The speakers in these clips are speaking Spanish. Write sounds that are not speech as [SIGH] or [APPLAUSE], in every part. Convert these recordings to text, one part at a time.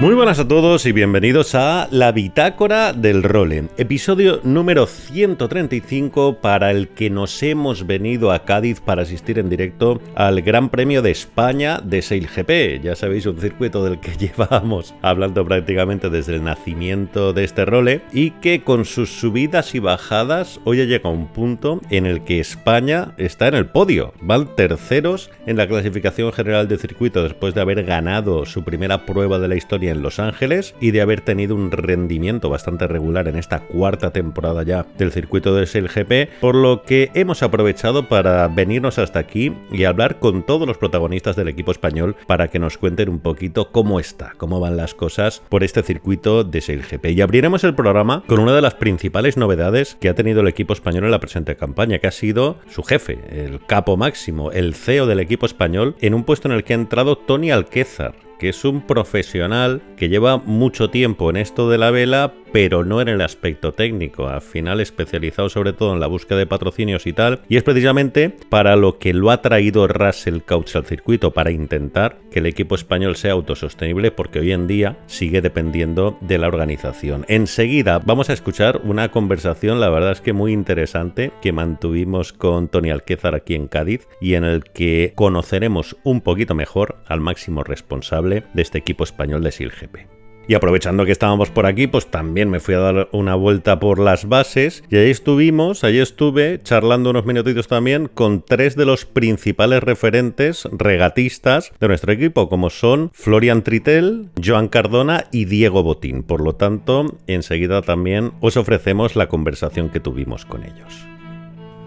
Muy buenas a todos y bienvenidos a La Bitácora del Role, episodio número 135 para el que nos hemos venido a Cádiz para asistir en directo al Gran Premio de España de SailGP. Ya sabéis, un circuito del que [LAUGHS] llevamos hablando prácticamente desde el nacimiento de este role y que con sus subidas y bajadas hoy ha llegado a un punto en el que España está en el podio. Van terceros en la clasificación general de circuito después de haber ganado su primera prueba de la historia en Los Ángeles y de haber tenido un rendimiento bastante regular en esta cuarta temporada ya del circuito de GP, por lo que hemos aprovechado para venirnos hasta aquí y hablar con todos los protagonistas del equipo español para que nos cuenten un poquito cómo está, cómo van las cosas por este circuito de GP. Y abriremos el programa con una de las principales novedades que ha tenido el equipo español en la presente campaña, que ha sido su jefe, el capo máximo, el CEO del equipo español, en un puesto en el que ha entrado Tony Alquézar que es un profesional que lleva mucho tiempo en esto de la vela, pero no en el aspecto técnico, al final especializado sobre todo en la búsqueda de patrocinios y tal, y es precisamente para lo que lo ha traído Russell Couch al circuito, para intentar que el equipo español sea autosostenible, porque hoy en día sigue dependiendo de la organización. Enseguida vamos a escuchar una conversación, la verdad es que muy interesante, que mantuvimos con Tony Alquézar aquí en Cádiz, y en el que conoceremos un poquito mejor al máximo responsable de este equipo español de SILGP. Y aprovechando que estábamos por aquí, pues también me fui a dar una vuelta por las bases y ahí estuvimos, ahí estuve charlando unos minutitos también con tres de los principales referentes regatistas de nuestro equipo, como son Florian Tritel, Joan Cardona y Diego Botín. Por lo tanto, enseguida también os ofrecemos la conversación que tuvimos con ellos.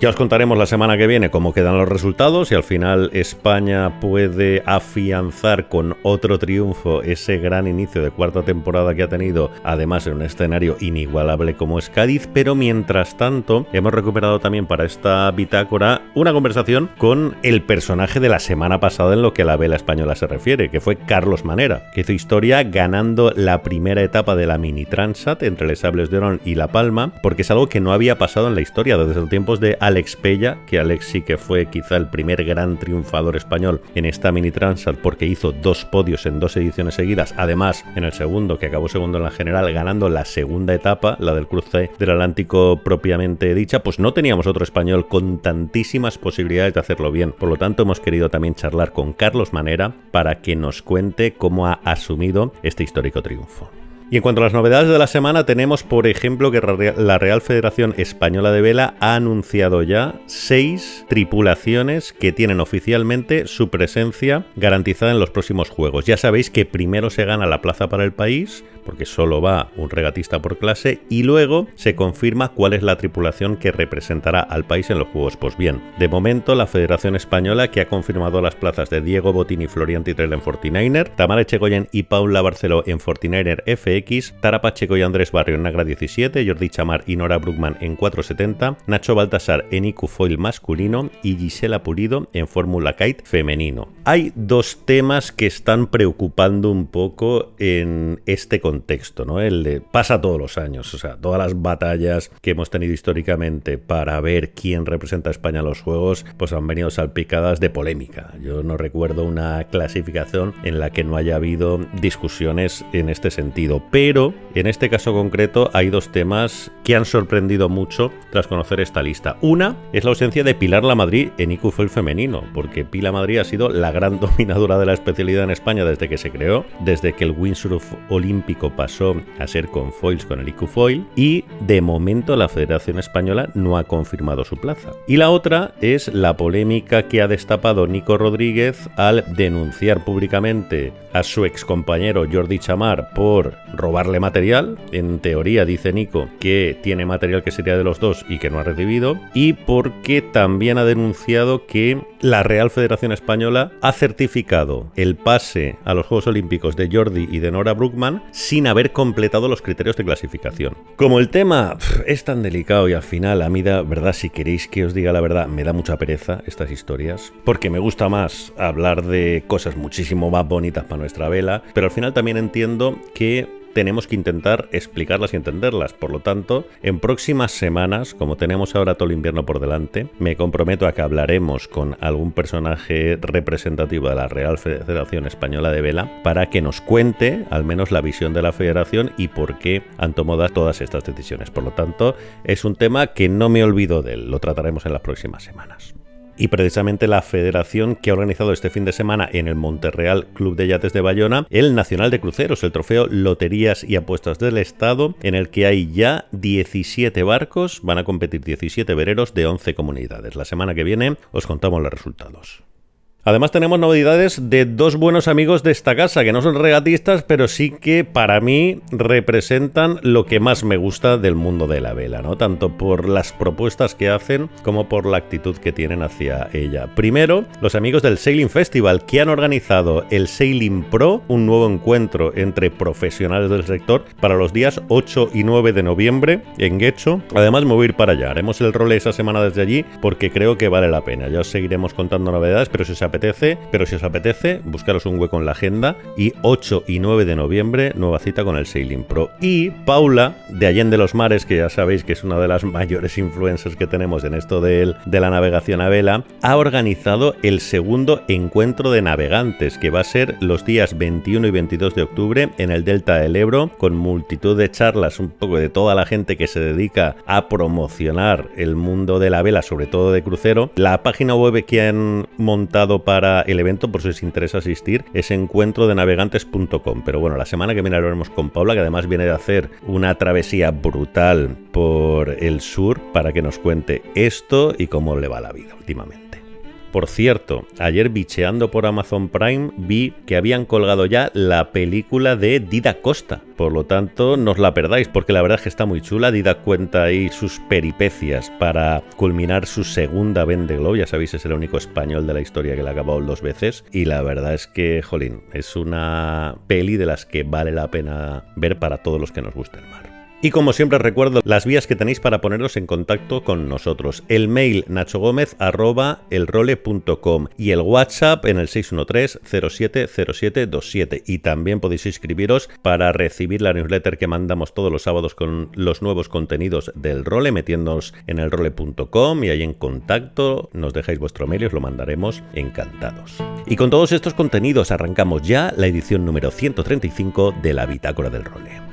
Ya os contaremos la semana que viene cómo quedan los resultados y al final España puede afianzar con otro triunfo ese gran inicio de cuarta temporada que ha tenido, además en un escenario inigualable como es Cádiz, pero mientras tanto hemos recuperado también para esta bitácora una conversación con el personaje de la semana pasada en lo que a la vela española se refiere, que fue Carlos Manera, que hizo historia ganando la primera etapa de la mini Transat entre Les Sables de Orón y La Palma, porque es algo que no había pasado en la historia desde los tiempos de Alex Pella, que Alex sí que fue quizá el primer gran triunfador español en esta mini Transat porque hizo dos podios en dos ediciones seguidas, además en el segundo, que acabó segundo en la general, ganando la segunda etapa, la del cruce del Atlántico propiamente dicha, pues no teníamos otro español con tantísimas posibilidades de hacerlo bien. Por lo tanto, hemos querido también charlar con Carlos Manera para que nos cuente cómo ha asumido este histórico triunfo. Y en cuanto a las novedades de la semana, tenemos por ejemplo que la Real Federación Española de Vela ha anunciado ya seis tripulaciones que tienen oficialmente su presencia garantizada en los próximos Juegos. Ya sabéis que primero se gana la plaza para el país, porque solo va un regatista por clase, y luego se confirma cuál es la tripulación que representará al país en los Juegos. Pues bien, de momento la Federación Española que ha confirmado las plazas de Diego Botín y Florian Titrel en Fortinainer, Tamara Echegoyen y Paula Barceló en Fortinainer FX, Tara Pacheco y Andrés Barrio en Nagra 17, Jordi Chamar y Nora Bruckman en 470, Nacho Baltasar en IQ Foil masculino y Gisela Pulido en Fórmula Kite femenino. Hay dos temas que están preocupando un poco en este contexto contexto, ¿no? El de pasa todos los años, o sea, todas las batallas que hemos tenido históricamente para ver quién representa a España en los juegos, pues han venido salpicadas de polémica. Yo no recuerdo una clasificación en la que no haya habido discusiones en este sentido, pero en este caso concreto hay dos temas que han sorprendido mucho tras conocer esta lista. Una es la ausencia de Pilar La Madrid en IQFOIL femenino, porque Pilar Madrid ha sido la gran [LAUGHS] dominadora de la especialidad en España desde que se creó, desde que el windsurf olímpico pasó a ser con foils con el IQ Foil y de momento la Federación Española no ha confirmado su plaza. Y la otra es la polémica que ha destapado Nico Rodríguez al denunciar públicamente a su ex compañero Jordi Chamar por robarle material. En teoría dice Nico que tiene material que sería de los dos y que no ha recibido, y porque también ha denunciado que la Real Federación Española ha certificado el pase a los Juegos Olímpicos de Jordi y de Nora Brookman sin haber completado los criterios de clasificación. Como el tema es tan delicado y al final a mí da, verdad, si queréis que os diga la verdad, me da mucha pereza estas historias, porque me gusta más hablar de cosas muchísimo más bonitas para nuestra vela, pero al final también entiendo que tenemos que intentar explicarlas y entenderlas. Por lo tanto, en próximas semanas, como tenemos ahora todo el invierno por delante, me comprometo a que hablaremos con algún personaje representativo de la Real Federación Española de Vela para que nos cuente al menos la visión de la federación y por qué han tomado todas estas decisiones. Por lo tanto, es un tema que no me olvido de él, lo trataremos en las próximas semanas. Y precisamente la federación que ha organizado este fin de semana en el Monterreal Club de Yates de Bayona el Nacional de Cruceros, el trofeo Loterías y Apuestas del Estado, en el que hay ya 17 barcos, van a competir 17 vereros de 11 comunidades. La semana que viene os contamos los resultados. Además tenemos novedades de dos buenos amigos de esta casa, que no son regatistas, pero sí que para mí representan lo que más me gusta del mundo de la vela, ¿no? Tanto por las propuestas que hacen como por la actitud que tienen hacia ella. Primero, los amigos del Sailing Festival, que han organizado el Sailing Pro, un nuevo encuentro entre profesionales del sector para los días 8 y 9 de noviembre en Guecho. Además me voy a ir para allá, haremos el rol esa semana desde allí porque creo que vale la pena. Ya os seguiremos contando novedades, pero si se apetece, pero si os apetece, buscaros un hueco en la agenda y 8 y 9 de noviembre, nueva cita con el Sailing Pro. Y Paula, de Allende los Mares, que ya sabéis que es una de las mayores influencers que tenemos en esto de, de la navegación a vela, ha organizado el segundo encuentro de navegantes, que va a ser los días 21 y 22 de octubre en el Delta del Ebro, con multitud de charlas, un poco de toda la gente que se dedica a promocionar el mundo de la vela, sobre todo de crucero. La página web que han montado para el evento, por si os interesa asistir, es encuentro de navegantes.com. Pero bueno, la semana que viene hablaremos con Paula, que además viene de hacer una travesía brutal por el sur para que nos cuente esto y cómo le va la vida últimamente. Por cierto, ayer bicheando por Amazon Prime vi que habían colgado ya la película de Dida Costa. Por lo tanto, no os la perdáis porque la verdad es que está muy chula. Dida cuenta ahí sus peripecias para culminar su segunda Vende. Ya sabéis, es el único español de la historia que la ha acabado dos veces. Y la verdad es que, jolín, es una peli de las que vale la pena ver para todos los que nos guste el mar. Y como siempre recuerdo las vías que tenéis para poneros en contacto con nosotros. El mail nachogomez.elrole.com y el WhatsApp en el 613-070727. Y también podéis inscribiros para recibir la newsletter que mandamos todos los sábados con los nuevos contenidos del role, metiéndonos en elrole.com y ahí en contacto nos dejáis vuestro mail y os lo mandaremos encantados. Y con todos estos contenidos arrancamos ya la edición número 135 de la Bitácora del Role.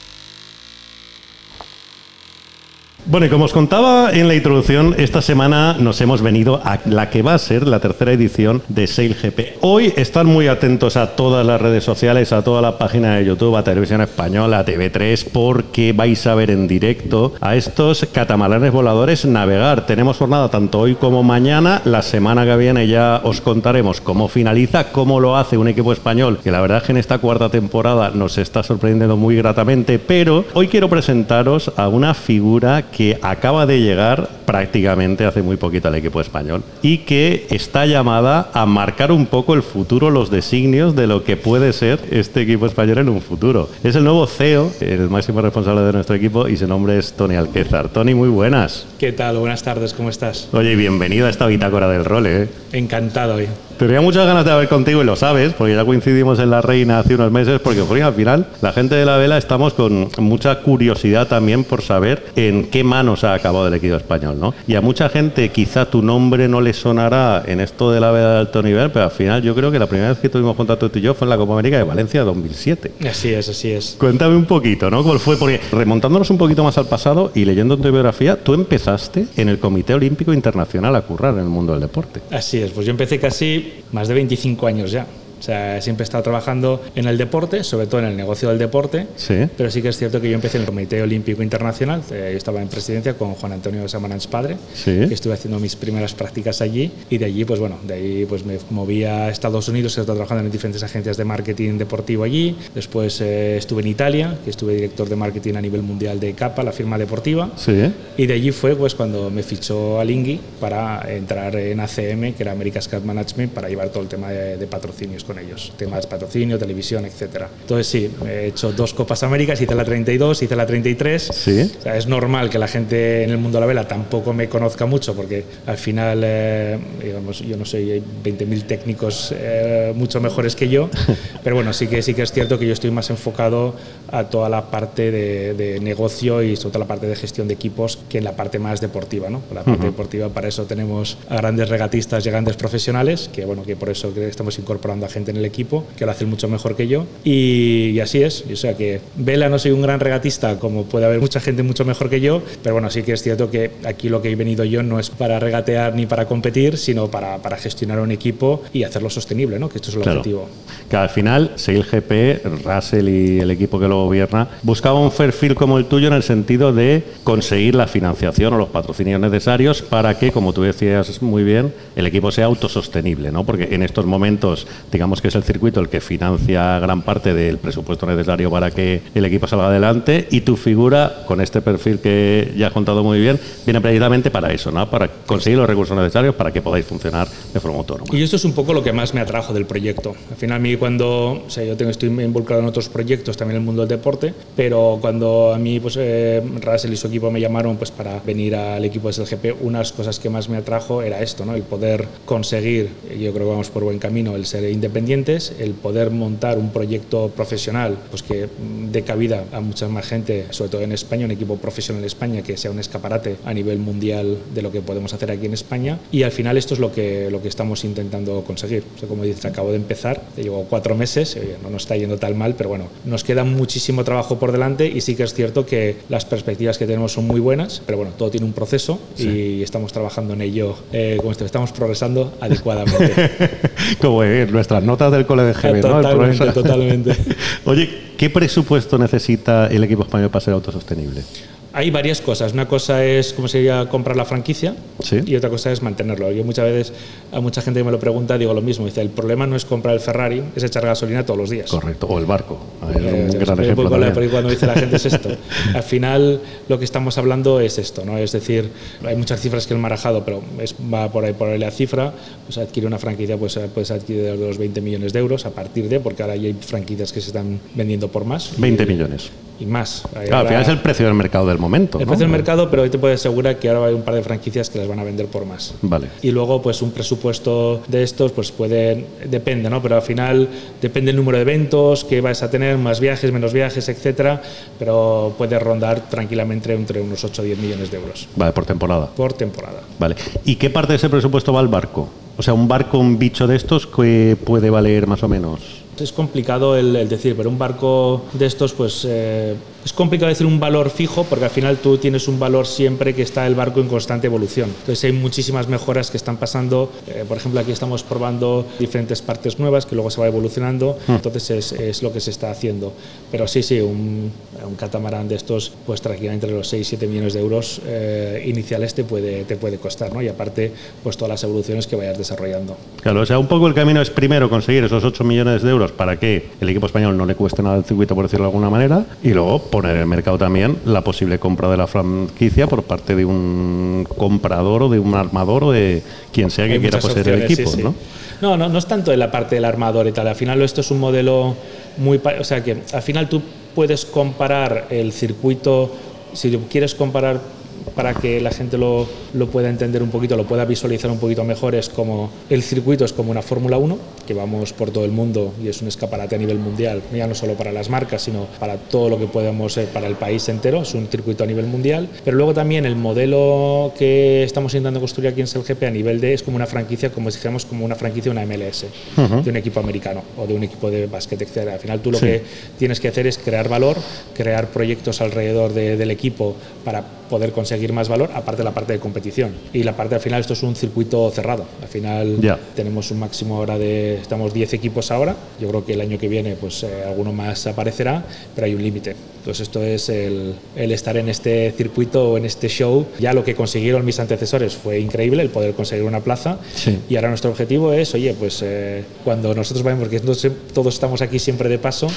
Bueno, y como os contaba en la introducción, esta semana nos hemos venido a la que va a ser la tercera edición de SailGP. Hoy están muy atentos a todas las redes sociales, a toda la página de YouTube, a Televisión Española, a TV3, porque vais a ver en directo a estos catamaranes voladores navegar. Tenemos jornada tanto hoy como mañana. La semana que viene ya os contaremos cómo finaliza, cómo lo hace un equipo español, que la verdad es que en esta cuarta temporada nos está sorprendiendo muy gratamente. Pero hoy quiero presentaros a una figura que acaba de llegar prácticamente hace muy poquito al equipo español y que está llamada a marcar un poco el futuro, los designios de lo que puede ser este equipo español en un futuro. Es el nuevo CEO, el máximo responsable de nuestro equipo y su nombre es Tony Alquezar. Tony, muy buenas. ¿Qué tal? Buenas tardes, ¿cómo estás? Oye, bienvenido a esta bitácora del rol, ¿eh? Encantado. ¿eh? Tenía muchas ganas de hablar contigo y lo sabes, porque ya coincidimos en La Reina hace unos meses, porque al final la gente de la vela estamos con mucha curiosidad también por saber en qué manos ha acabado el equipo español, ¿no? Y a mucha gente quizá tu nombre no le sonará en esto de la vela de alto nivel, pero al final yo creo que la primera vez que tuvimos contacto tú y yo fue en la Copa América de Valencia 2007. Así es, así es. Cuéntame un poquito, ¿no? ¿Cómo fue? Porque remontándonos un poquito más al pasado y leyendo tu biografía, tú empezaste en el Comité Olímpico Internacional a currar en el mundo del deporte. Así es, pues yo empecé casi más de 25 años ya. O sea, siempre he estado trabajando en el deporte, sobre todo en el negocio del deporte. Sí. Pero sí que es cierto que yo empecé en el Comité Olímpico Internacional. eh, yo estaba en presidencia con Juan Antonio Samaranch padre. Sí. Que estuve haciendo mis primeras prácticas allí. Y de allí, pues bueno, de ahí pues me moví a Estados Unidos. He estado trabajando en diferentes agencias de marketing deportivo allí. Después eh, estuve en Italia, que estuve director de marketing a nivel mundial de Capa, la firma deportiva. Sí. Y de allí fue pues cuando me fichó al Ingui para entrar en ACM, que era America's Cup Management, para llevar todo el tema de, de patrocinios con ellos, temas patrocinio, televisión, etcétera. Entonces sí, he hecho dos Copas Américas, hice la 32, hice la 33. Sí. O sea, es normal que la gente en el mundo de la vela tampoco me conozca mucho, porque al final, eh, digamos, yo no soy, hay 20.000 técnicos eh, mucho mejores que yo, [LAUGHS] pero bueno, sí que sí que es cierto que yo estoy más enfocado a toda la parte de, de negocio y sobre todo la parte de gestión de equipos que en la parte más deportiva, ¿no? La parte deportiva para eso tenemos a grandes regatistas y a grandes profesionales, que bueno, que por eso estamos incorporando a gente en el equipo que lo hacen mucho mejor que yo y, y así es, o sea que vela no soy un gran regatista como puede haber mucha gente mucho mejor que yo, pero bueno, sí que es cierto que aquí lo que he venido yo no es para regatear ni para competir, sino para, para gestionar un equipo y hacerlo sostenible, ¿no? Que esto es el Claro. objetivo. Que al final, Sail GP, Russell y el equipo que lo gobierna, buscaba un perfil como el tuyo en el sentido de conseguir la financiación o los patrocinios necesarios para que, como tú decías muy bien, el equipo sea autosostenible, ¿no? Porque en estos momentos, digamos que es el circuito el que financia gran parte del presupuesto necesario para que el equipo salga adelante y tu figura, con este perfil que ya has contado muy bien, viene precisamente para eso, ¿no? Para conseguir los recursos necesarios para que podáis funcionar de forma autónoma. Y esto es un poco lo que más me atrajo del proyecto. Al final, a mí cuando, o sea, yo tengo, estoy involucrado en otros proyectos también en el mundo del deporte, pero cuando a mí, pues, eh, Russell y su equipo me llamaron pues, para venir al equipo de SLGP, unas cosas que más me atrajo era esto, ¿no? El poder conseguir, yo creo que vamos por buen camino, el ser independientes, el poder montar un proyecto profesional, pues que dé cabida a mucha más gente, sobre todo en España, un equipo profesional en España que sea un escaparate a nivel mundial de lo que podemos hacer aquí en España. Y al final esto es lo que, lo que estamos intentando conseguir. O sea, como dices, acabo de empezar, llevo cuatro meses, oye, no nos está yendo tan mal, pero bueno, nos queda muchísimo trabajo por delante y sí que es cierto que las perspectivas que tenemos son muy buenas, pero bueno, todo tiene un proceso y estamos trabajando en ello, eh, como estamos progresando adecuadamente. [LAUGHS] Como en nuestras notas del cole de GB, ¿no? Totalmente, totalmente. [LAUGHS] Oye, ¿qué presupuesto necesita el equipo español para ser autosostenible? Hay varias cosas. Una cosa es cómo sería comprar la franquicia Sí. y otra cosa es mantenerlo. Yo muchas veces a mucha gente que me lo pregunta digo lo mismo. Dice, el problema no es comprar el Ferrari, es echar gasolina todos los días. Correcto. O el barco. Es Eh, un gran ejemplo la- cuando dice la gente es esto. [LAUGHS] Al final lo que estamos hablando es esto, ¿no? Es decir, hay muchas cifras que el marajado, pero es, va por ahí por ahí la cifra. Pues adquirir una franquicia, pues puedes adquirir de los 20 millones de euros a partir de, porque ahora ya hay franquicias que se están vendiendo por más. 20 Y- millones. Y más. Claro, al final es el precio del mercado del momento. el ¿no? precio del mercado, pero hoy te puedo asegurar que ahora hay un par de franquicias que las van a vender por más. Vale. Y luego, pues un presupuesto de estos, pues puede, depende, ¿no? Pero al final depende el número de eventos que vais a tener, más viajes, menos viajes, etcétera, pero puede rondar tranquilamente entre unos 8 o 10 millones de euros Vale, por temporada. por temporada. Vale. ¿Y qué parte de ese presupuesto va al barco? O sea, un barco, un bicho de estos, que puede valer más o menos? Es complicado el, el decir, pero un barco de estos, pues eh, es complicado decir un valor fijo porque al final tú tienes un valor siempre que está el barco en constante evolución. Entonces hay muchísimas mejoras que están pasando. Eh, por ejemplo, aquí estamos probando diferentes partes nuevas que luego se va evolucionando. Entonces es, es lo que se está haciendo. Pero sí, sí, un, un catamarán de estos, pues tranquilamente entre los 6 7 millones de euros eh, iniciales te puede, te puede costar, ¿no? Y aparte, pues todas las evoluciones que vayas desarrollando. Claro, o sea, un poco el camino es primero conseguir esos 8 millones de euros para que el equipo español no le cueste nada el circuito, por decirlo de alguna manera, y luego poner en el mercado también la posible compra de la franquicia por parte de un comprador o de un armador o de quien sea que Hay quiera poseer el equipo, sí, sí. ¿no? No, no, no es tanto en la parte del armador y tal. Al final esto es un modelo muy... O sea que al final tú puedes comparar el circuito, si quieres comparar para que la gente lo, lo pueda entender un poquito, lo pueda visualizar un poquito mejor, es como el circuito es como una Fórmula 1, que vamos por todo el mundo y es un escaparate a nivel mundial, ya no solo para las marcas, sino para todo lo que podemos, eh, para el país entero, es un circuito a nivel mundial, pero luego también el modelo que estamos intentando construir aquí en SLGP a nivel de es como una franquicia, como dijéramos como una franquicia, una MLS, de un equipo americano o de un equipo de básquet, etc. Al final tú lo Sí. que tienes que hacer es crear valor, crear proyectos alrededor de- del equipo para poder conseguir más valor, aparte de la parte de competición competición. Y la parte al final, esto es un circuito cerrado. Al final tenemos un máximo ahora de, estamos 10 equipos ahora. Yo creo que el año que viene, pues eh, alguno más aparecerá, pero hay un límite. Entonces esto es el, el estar en este circuito o en este show. Ya lo que consiguieron mis antecesores fue increíble, el poder conseguir una plaza. Sí. Y ahora nuestro objetivo es, oye, pues eh, cuando nosotros vayamos, porque todos estamos aquí siempre de paso,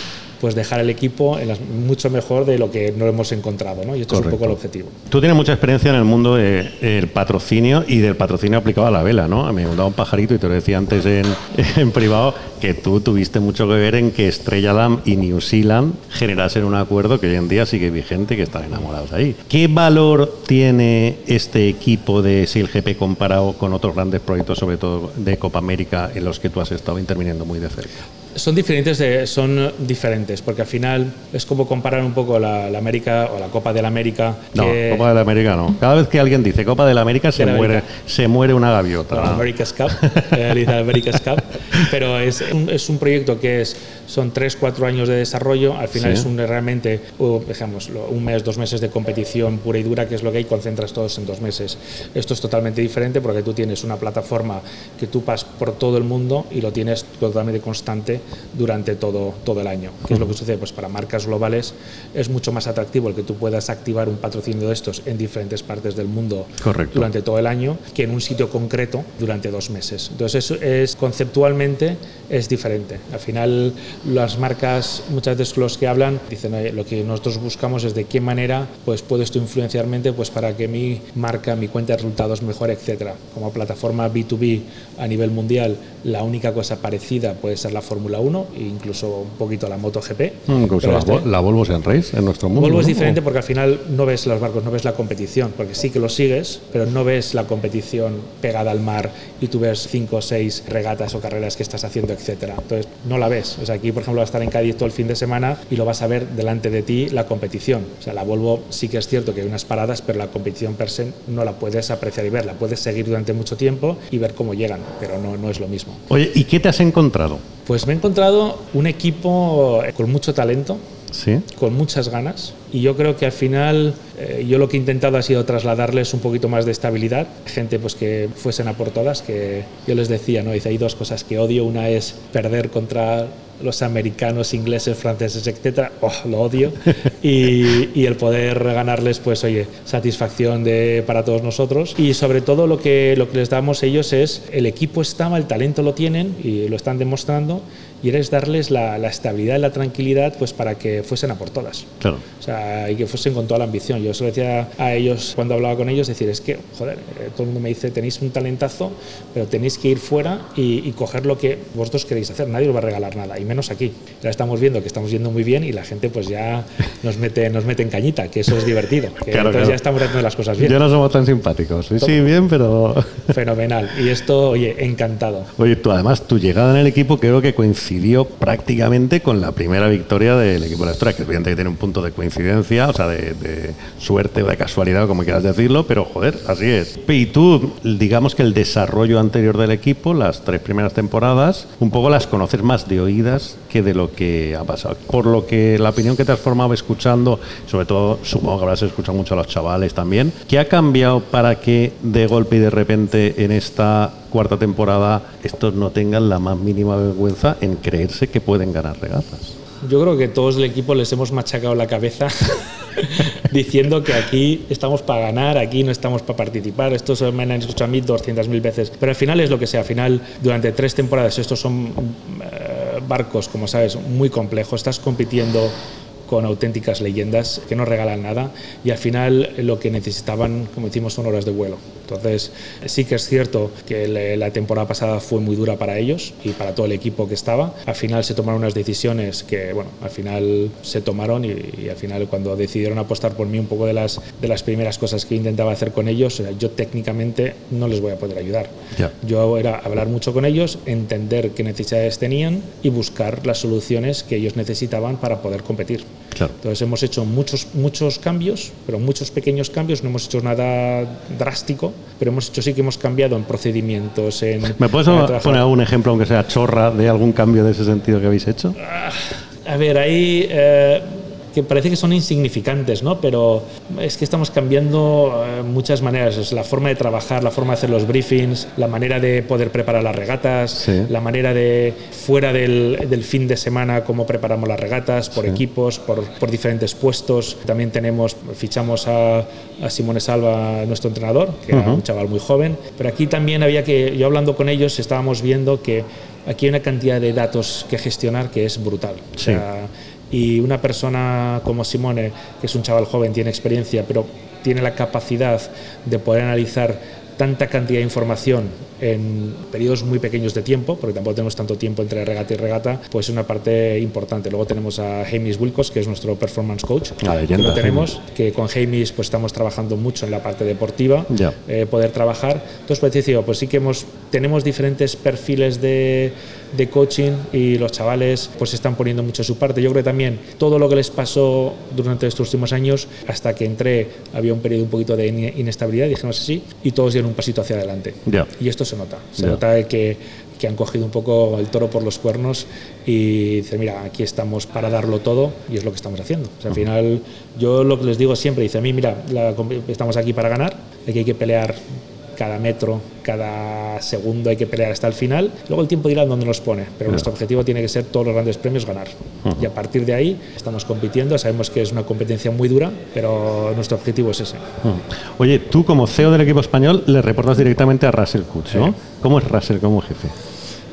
pues dejar el equipo en las- mucho mejor de lo que no hemos encontrado, ¿no? Y esto es un poco el objetivo. Tú tienes mucha experiencia en el mundo del patrocinio y del patrocinio aplicado a la vela, ¿no? Me mandaba un pajarito y te lo decía antes en, [LAUGHS] en privado que tú tuviste mucho que ver en que Estrella Damm y New Zealand generasen un acuerdo que hoy en día sigue vigente y que están enamorados ahí. ¿Qué valor tiene este equipo de SailGP comparado con otros grandes proyectos, sobre todo de Copa América, en los que tú has estado interviniendo muy de cerca? Son diferentes, de- son diferentes, porque al final es como comparar un poco la, la América o la Copa del América. No, que- Copa de la América no. Cada vez que alguien dice Copa de la América se, De la muere, América. se muere una gaviota. Bueno, ¿no? America's Cup, eh, America's Cup, [LAUGHS] pero es un, es un proyecto que es, son 3-4 años de desarrollo, al final Sí. es un realmente, digamos, un mes, dos meses de competición pura y dura, que es lo que hay, concentras todos en dos meses. Esto es totalmente diferente porque tú tienes una plataforma que tú pasas por todo el mundo y lo tienes totalmente constante durante todo, todo el año. ¿Qué es lo que sucede? Pues para marcas globales es mucho más atractivo el que tú puedas activar un patrocinio de estos en diferentes partes del mundo Correcto. durante todo el año que en un sitio concreto durante dos meses. Entonces eso es conceptualmente es diferente. Al final las marcas muchas veces los que hablan dicen "Oye, lo que nosotros buscamos es de qué manera pues puedo esto influenciarmente pues para que mi marca, mi cuenta de resultados mejore, etcétera. Como plataforma B2B a nivel mundial la única cosa parecida puede ser la Fórmula 1 e incluso un poquito la MotoGP. Mm, Incluso la, este- la Volvo Sean Race en nuestro mundo. Volvo es ¿no? diferente porque al final no ves los barcos, no ves la competición, porque sí que lo sigues, pero no ves la competición pegada al mar y tú ves cinco o seis regatas o carreras que estás haciendo, etcétera. Entonces no la ves. O sea, aquí por ejemplo vas a estar en Cádiz todo el fin de semana y lo vas a ver delante de ti la competición. O sea, la Volvo sí que es cierto que hay unas paradas, pero la competición per se no la puedes apreciar y ver, la puedes seguir durante mucho tiempo y ver cómo llegan, pero no, no es lo mismo. Oye, ¿y qué te has encontrado? Pues me he encontrado un equipo con mucho talento, Sí. con muchas ganas. Y yo creo que al final eh, yo lo que he intentado ha sido trasladarles un poquito más de estabilidad, gente pues que fuesen a por todas, que yo les decía, ¿no? Dice, hay dos cosas que odio, una es perder contra los americanos, ingleses, franceses, etcétera, oh, lo odio [LAUGHS] y, y el poder ganarles pues oye, satisfacción de, para todos nosotros. Y sobre todo lo que, lo que les damos ellos es el equipo estaba, el talento lo tienen y lo están demostrando y eres darles la, la estabilidad y la tranquilidad pues para que fuesen a por todas. Claro. O sea, y que fuesen con toda la ambición. Yo se lo decía a ellos cuando hablaba con ellos, decir, es que, joder, eh, todo el mundo me dice, tenéis un talentazo, pero tenéis que ir fuera y, y coger lo que vosotros queréis hacer. Nadie os va a regalar nada, y menos aquí. Ya estamos viendo que estamos yendo muy bien y la gente pues ya nos mete, nos mete en cañita, que eso es divertido. Que Claro, entonces claro. ya estamos haciendo las cosas bien. Ya no somos tan simpáticos. Sí, sí, bien, pero. Fenomenal. Y esto, oye, encantado. Oye, tú además, tu llegada en el equipo creo que coincidió prácticamente con la primera victoria del equipo de la historia, que evidentemente que tiene un punto de coincidencia, o sea, de, de suerte o de casualidad, como quieras decirlo, pero joder, así es. Y tú, digamos que el desarrollo anterior del equipo, las tres primeras temporadas, un poco las conoces más de oídas que de lo que ha pasado. Por lo que la opinión que te has formado escuchando, sobre todo supongo que habrás escuchado mucho a los chavales también, ¿qué ha cambiado para que de golpe y de repente en esta cuarta temporada estos no tengan la más mínima vergüenza en creerse que pueden ganar regatas? Yo creo que todos del equipo les hemos machacado la cabeza [LAUGHS] diciendo que aquí estamos para ganar, aquí no estamos para participar. Esto se me han escuchado a mí 200.000 veces. Pero al final es lo que sea. Al final, durante tres temporadas, estos son eh, barcos, como sabes, muy complejos. Estás compitiendo con auténticas leyendas que no regalan nada y al final lo que necesitaban, como decimos, son horas de vuelo. Entonces, sí que es cierto que la temporada pasada fue muy dura para ellos y para todo el equipo que estaba. Al final se tomaron unas decisiones que, bueno, al final se tomaron y, y al final cuando decidieron apostar por mí un poco de las, de las primeras cosas que intentaba hacer con ellos, yo técnicamente no les voy a poder ayudar. Yo era hablar mucho con ellos, entender qué necesidades tenían y buscar las soluciones que ellos necesitaban para poder competir. Claro. Entonces hemos hecho muchos, muchos cambios, pero muchos pequeños cambios, no hemos hecho nada drástico, pero hemos hecho sí que hemos cambiado en procedimientos, en... ¿Me puedes en poner algún ejemplo, aunque sea chorra, de algún cambio de ese sentido que habéis hecho? A ver, ahí eh, que parece que son insignificantes, ¿no? Pero es que estamos cambiando eh, muchas maneras, es la forma de trabajar, la forma de hacer los briefings, la manera de poder preparar las regatas, la manera de fuera del, del, fin de semana cómo preparamos las regatas por equipos, por, por, diferentes puestos. También tenemos, fichamos a, a Simone Salva, nuestro entrenador, que era un chaval muy joven, pero aquí también había que, yo hablando con ellos, estábamos viendo que aquí hay una cantidad de datos que gestionar que es brutal. O sea, y una persona como Simone, que es un chaval joven, tiene experiencia, pero tiene la capacidad de poder analizar tanta cantidad de información en periodos muy pequeños de tiempo, porque tampoco tenemos tanto tiempo entre regata y regata, pues es una parte importante. Luego tenemos a Hamish Wilcox, que es nuestro performance coach, que lo tenemos, que con Hamish pues estamos trabajando mucho en la parte deportiva, eh, poder trabajar. Entonces, pues, decir, pues sí que hemos, tenemos diferentes perfiles de, de coaching y los chavales pues están poniendo mucho su parte. Yo creo que también todo lo que les pasó durante estos últimos años, hasta que entré, había un periodo un poquito de inestabilidad, dijimos así, y todos dieron un pasito hacia adelante. Y esto se nota, se nota que, que han cogido un poco el toro por los cuernos y dicen, mira, aquí estamos para darlo todo y es lo que estamos haciendo. O sea, al final, yo lo que les digo siempre, dice a mí, mira, estamos aquí para ganar, aquí hay que pelear cada metro, cada segundo hay que pelear hasta el final. Luego el tiempo dirá dónde nos pone, pero nuestro objetivo tiene que ser todos los grandes premios ganar. Y a partir de ahí estamos compitiendo, sabemos que es una competencia muy dura, pero nuestro objetivo es ese. Oye, tú como CEO del equipo español le reportas directamente a Russell Kutz, ¿no? ¿Cómo es Russell como jefe?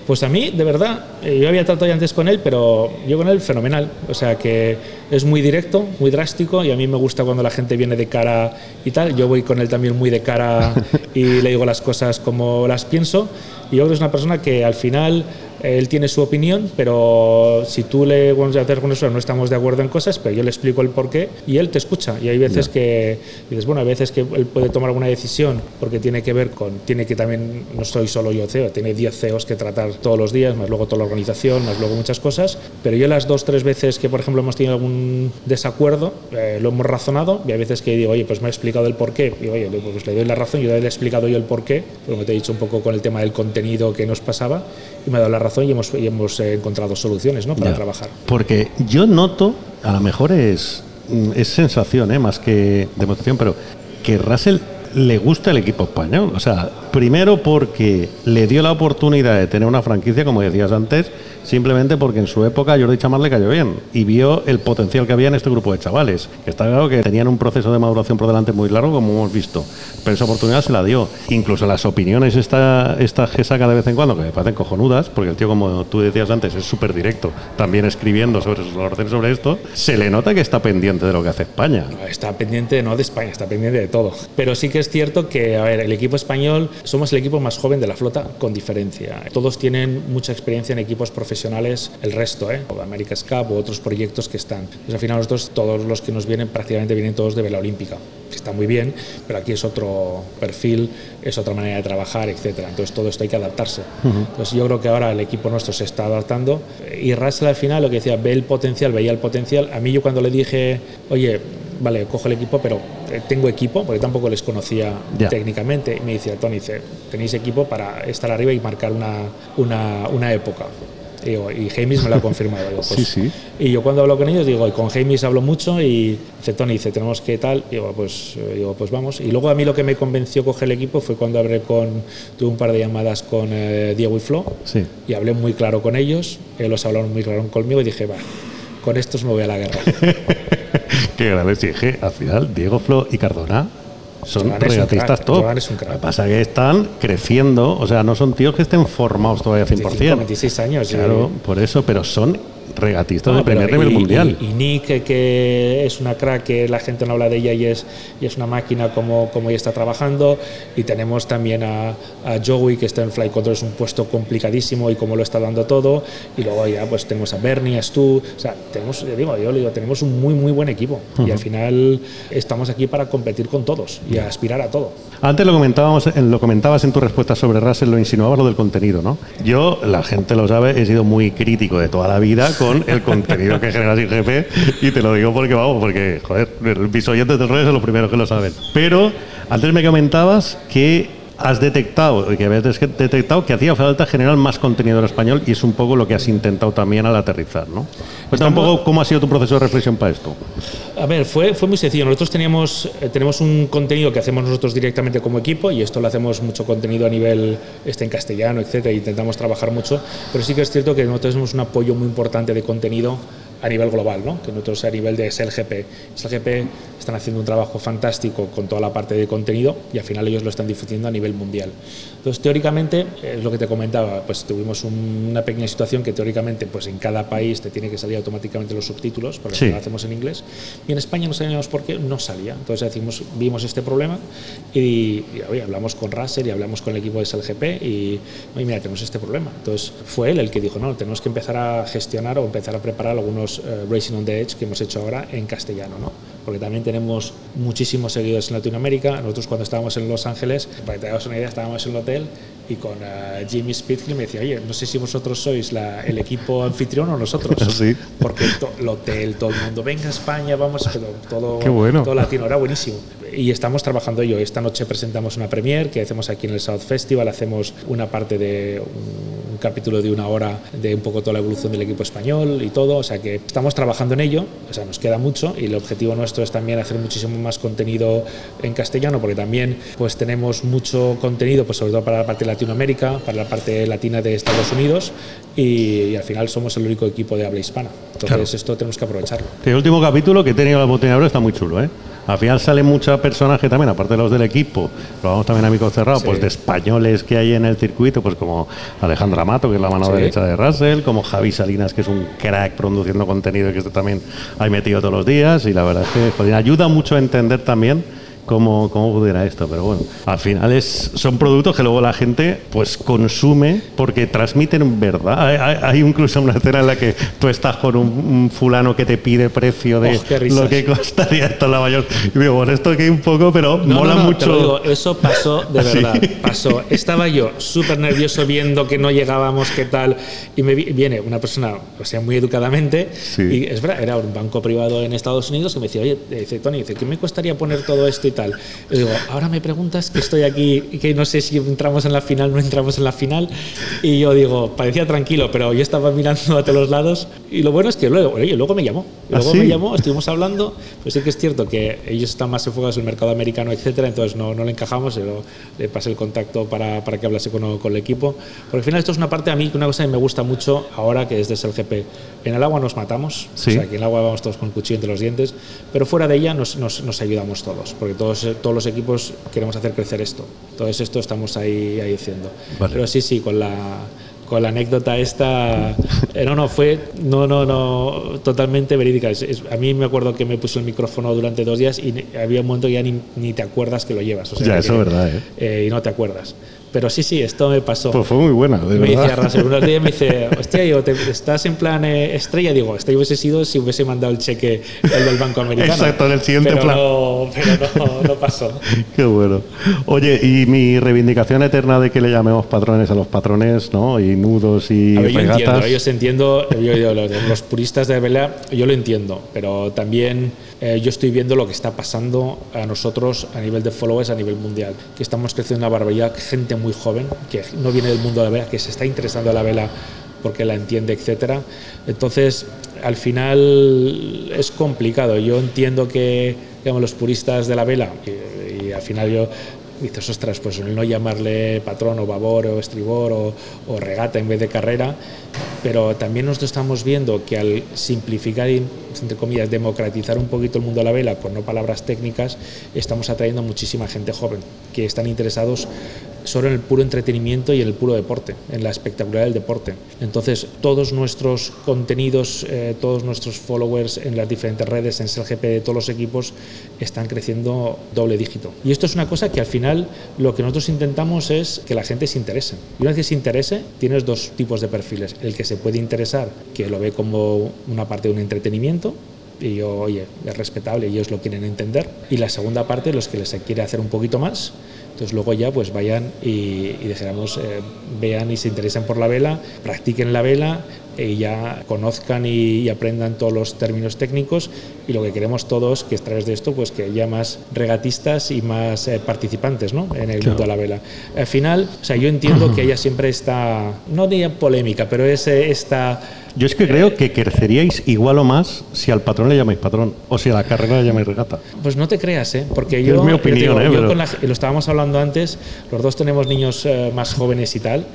Pues a mí, de verdad, eh, yo había tratado ya antes con él, pero yo con él fenomenal. O sea que es muy directo, muy drástico y a mí me gusta cuando la gente viene de cara y tal. Yo voy con él también muy de cara [LAUGHS] y le digo las cosas como las pienso. Y yo creo que es una persona que al final él tiene su opinión, pero si tú le vamos a hacer con eso no estamos de acuerdo en cosas, pero yo le explico el porqué y él te escucha. Y hay veces que dices, bueno, hay veces que él puede tomar alguna decisión porque tiene que ver con, tiene que también, no soy solo yo CEO, tiene 10 CEOs que tratar todos los días, más luego toda la organización, más luego muchas cosas, pero yo las dos, tres veces que, por ejemplo, hemos tenido algún desacuerdo, eh, lo hemos razonado y hay veces que digo, oye, pues me ha explicado el porqué, y oye, pues le doy la razón, yo le he explicado yo el porqué, como te he dicho un poco con el tema del contenido que nos pasaba, y me ha dado la razón y hemos, y hemos eh, encontrado soluciones ¿no? para trabajar. Porque yo noto, a lo mejor es, es sensación, ¿eh? más que demostración, pero que Russell le gusta el equipo español. O sea, primero porque le dio la oportunidad de tener una franquicia, como decías antes, simplemente porque en su época Jordi Chamar le cayó bien y vio el potencial que había en este grupo de chavales. Que está claro que tenían un proceso de maduración por delante muy largo, como hemos visto, pero esa oportunidad se la dio. Incluso las opiniones esta, esta que saca de vez en cuando, que me parecen cojonudas, porque el tío, como tú decías antes, es súper directo, también escribiendo sobre sus valoraciones sobre esto, se le nota que está pendiente de lo que hace España. Está pendiente no de España, está pendiente de todo. Pero sí que es cierto que, a ver, el equipo español, somos el equipo más joven de la flota con diferencia. Todos tienen mucha experiencia en equipos profesionales profesionales el resto, ¿eh? o America's Cup o otros proyectos que están. Pues al final nosotros, todos los que nos vienen, prácticamente vienen todos de vela olímpica, que está muy bien, pero aquí es otro perfil, es otra manera de trabajar, etcétera. Entonces todo esto hay que adaptarse. Entonces yo creo que ahora el equipo nuestro se está adaptando y Russell al final lo que decía, ve el potencial, veía el potencial. A mí yo cuando le dije, oye, vale, cojo el equipo, pero eh, tengo equipo, porque tampoco les conocía técnicamente. Y me dice, Tony, tenéis equipo para estar arriba y marcar una, una, una época. Y, y James me lo ha [LAUGHS] confirmado. Pues, sí, sí. Y yo cuando hablo con ellos digo, y con James hablo mucho y dice, Tony, dice, tenemos que tal, y digo, pues, eh, digo, pues vamos. Y luego a mí lo que me convenció coger el equipo fue cuando hablé con, tuve un par de llamadas con eh, Diego y Flo, sí. y hablé muy claro con ellos, ellos hablaron muy claro conmigo y dije, va, con estos me voy a la guerra. [LAUGHS] Qué grave, sí, al final Diego, Flo y Cardona son regatistas top. Lo que pasa es que están creciendo, o sea, no son tíos que estén formados todavía 100%. 26 años. Claro, por eso, pero son regatistas de primer nivel mundial. Y, Nick, que es una crack, que la gente no habla de ella y es, y es una máquina como, como ella está trabajando. Y tenemos también a, a Joey, que está en Fly Control, es un puesto complicadísimo y como lo está dando todo. Y luego ya pues tenemos a Bernie, a Stu. O sea, tenemos, yo digo, yo digo, tenemos un muy, muy buen equipo. Y al final estamos aquí para competir con todos y aspirar a todo. Antes lo, comentábamos, lo comentabas en tu respuesta sobre Russell, lo insinuabas lo del contenido, ¿no? Yo, la gente lo sabe, he sido muy crítico de toda la vida con el [LAUGHS] contenido que genera sin jefe y te lo digo porque vamos, porque joder, mis oyentes del rey son los primeros que lo saben. Pero antes me comentabas que has detectado, que habías detectado que hacía falta generar más contenido en español y es un poco lo que has intentado también al aterrizar, ¿no? Pues un poco cómo ha sido tu proceso de reflexión para esto. A ver, fue, fue muy sencillo. Nosotros teníamos, eh, tenemos un contenido que hacemos nosotros directamente como equipo y esto lo hacemos mucho contenido a nivel este, en castellano, etcétera, e intentamos trabajar mucho, pero sí que es cierto que nosotros tenemos un apoyo muy importante de contenido a nivel global, ¿no? que nosotros a nivel de SLGP. SLGP están haciendo un trabajo fantástico con toda la parte de contenido y al final ellos lo están difundiendo a nivel mundial. Entonces, teóricamente, es lo que te comentaba, pues tuvimos una pequeña situación que teóricamente pues en cada país te tiene que salir automáticamente los subtítulos, porque lo hacemos en inglés, y en España no sabíamos por qué no salía. Entonces decimos, vimos este problema y, hablamos con Razer y hablamos con el equipo de SLGP y, oye, mira, tenemos este problema. Entonces fue él el que dijo, no, tenemos que empezar a gestionar o empezar a preparar algunos eh, Racing on the Edge que hemos hecho ahora en castellano, ¿no? Porque también tenemos muchísimos seguidores en Latinoamérica. Nosotros cuando estábamos en Los Ángeles, para que te hagas una idea, estábamos en el hotel y con uh, Jimmy Spitfield me decía, oye, no sé si vosotros sois la, el equipo anfitrión o nosotros. [LAUGHS] Sí. Porque el hotel, todo el mundo, venga a España, vamos, pero todo, todo latino, era buenísimo. Y estamos trabajando ello. Esta noche presentamos una premier que hacemos aquí en el South Festival, hacemos una parte de un, capítulo de una hora de un poco toda la evolución del equipo español y todo. O sea que estamos trabajando en ello, o sea, nos queda mucho y el objetivo nuestro es también hacer muchísimo más contenido en castellano, porque también pues tenemos mucho contenido, pues sobre todo para la parte de Latinoamérica, para la parte latina de Estados Unidos y, al final somos el único equipo de habla hispana. Entonces esto tenemos que aprovecharlo. El último capítulo que he tenido la botella está muy chulo, ¿eh? Al final sale mucho personaje también, aparte de los del equipo, lo vamos también a Mico Cerrado, pues de españoles que hay en el circuito, pues como Alejandra Mato, que es la mano derecha de Russell, como Javi Salinas, que es un crack produciendo contenido que este también hay metido todos los días, y la verdad es que ayuda mucho a entender también cómo, cómo pudiera esto, pero bueno, al final es, son productos que luego la gente pues consume porque transmiten verdad. Hay, hay incluso una escena en la que tú estás con un, fulano que te pide precio de oh, lo que costaría esto en la mayor. Y digo, bueno, esto aquí un poco, pero mola mucho. eso pasó de [LAUGHS] verdad, pasó. Estaba yo súper nervioso viendo que no llegábamos, qué tal, y me viene una persona, o sea, muy educadamente, y es verdad, era un banco privado en Estados Unidos que me decía, oye, dice Tony, dice, ¿qué me costaría poner todo esto y tal. Y digo, ahora me preguntas que estoy aquí y que no sé si entramos en la final, no entramos en la final. Y yo digo, parecía tranquilo, pero yo estaba mirando a todos los lados. Y lo bueno es que luego, oye, luego me llamó. ¿Ah, luego me llamó, estuvimos hablando. Pues sí que es cierto que ellos están más enfocados en el mercado americano, etcétera, entonces no, no le encajamos. Yo le pasé el contacto para, para que hablase con, con, el equipo. Porque al final esto es una parte a mí, una cosa que me gusta mucho ahora que es desde el GP. En el agua nos matamos, o sea, aquí en el agua vamos todos con el cuchillo entre los dientes, pero fuera de ella nos, nos, nos ayudamos todos, porque todos todos los equipos queremos hacer crecer esto. Todo esto estamos ahí, ahí haciendo. Pero sí, sí, con la, con la anécdota esta, eh, no, no, fue, no, no, no, totalmente verídica. a mí me acuerdo que me puso el micrófono durante dos días y había un momento que ya ni, ni te acuerdas que lo llevas. O sea, ya, eso es verdad, ¿eh? ¿eh? Y no te acuerdas. Pero sí, sí, esto me pasó. Pues fue muy buena, de me verdad. Decía Russell, unos días me dice, [LAUGHS] hostia, te, estás en plan eh, estrella. Digo, esto hubiese sido si hubiese mandado el cheque el del Banco Americano. Exacto, en el siguiente pero plan. No, pero no, no pasó. [LAUGHS] Qué bueno. Oye, y mi reivindicación eterna de que le llamemos patrones a los patrones, ¿no? Y nudos y a ver, regatas. Yo entiendo, yo entiendo yo, los puristas de vela, yo lo entiendo, pero también eh, yo estoy viendo lo que está pasando a nosotros a nivel de followers a nivel mundial, que estamos creciendo una barbaridad, gente muy joven que no viene del mundo de la vela, que se está interesando en la vela porque la entiende, etcétera. Entonces, al final es complicado. Yo entiendo que digamos, los puristas de la vela, y, y al final yo dices, ostras, pues el no llamarle patrón o babor o estribor o, regata en vez de carrera, pero también nosotros estamos viendo que al simplificar y, entre comillas, democratizar un poquito el mundo de la vela, por no palabras técnicas, estamos atrayendo a muchísima gente joven que están interesados solo en el puro entretenimiento y en el puro deporte, en la espectacularidad del deporte. Entonces, todos nuestros contenidos, eh, todos nuestros followers en las diferentes redes, en SLGP de todos los equipos, están creciendo doble dígito. Y esto es una cosa que al final lo que nosotros intentamos es que la gente se interese. Y una vez que se interese, tienes dos tipos de perfiles. El que se puede interesar, que lo ve como una parte de un entretenimiento, y yo, oye, es respetable ellos lo quieren entender. Y la segunda parte, los que les quiere hacer un poquito más, Entonces luego ya pues vayan y, y eh, vean y se interesen por la vela, practiquen la vela y ya conozcan y, y, aprendan todos los términos técnicos y lo que queremos todos que a través de esto pues que haya más regatistas y más eh, participantes ¿no? en el claro. mundo de la vela. Al final, o sea, yo entiendo [CLEARS THROAT] que haya siempre esta, no diría polémica, pero es esta yo es que creo que creceríais igual o más si al patrón le llamáis patrón o si a la carrera le llamáis regata. Pues no te creas, ¿eh? porque yo, es mi opinión, digo, ¿eh? yo Pero- con la- lo estábamos hablando antes, los dos tenemos niños eh, más jóvenes y tal,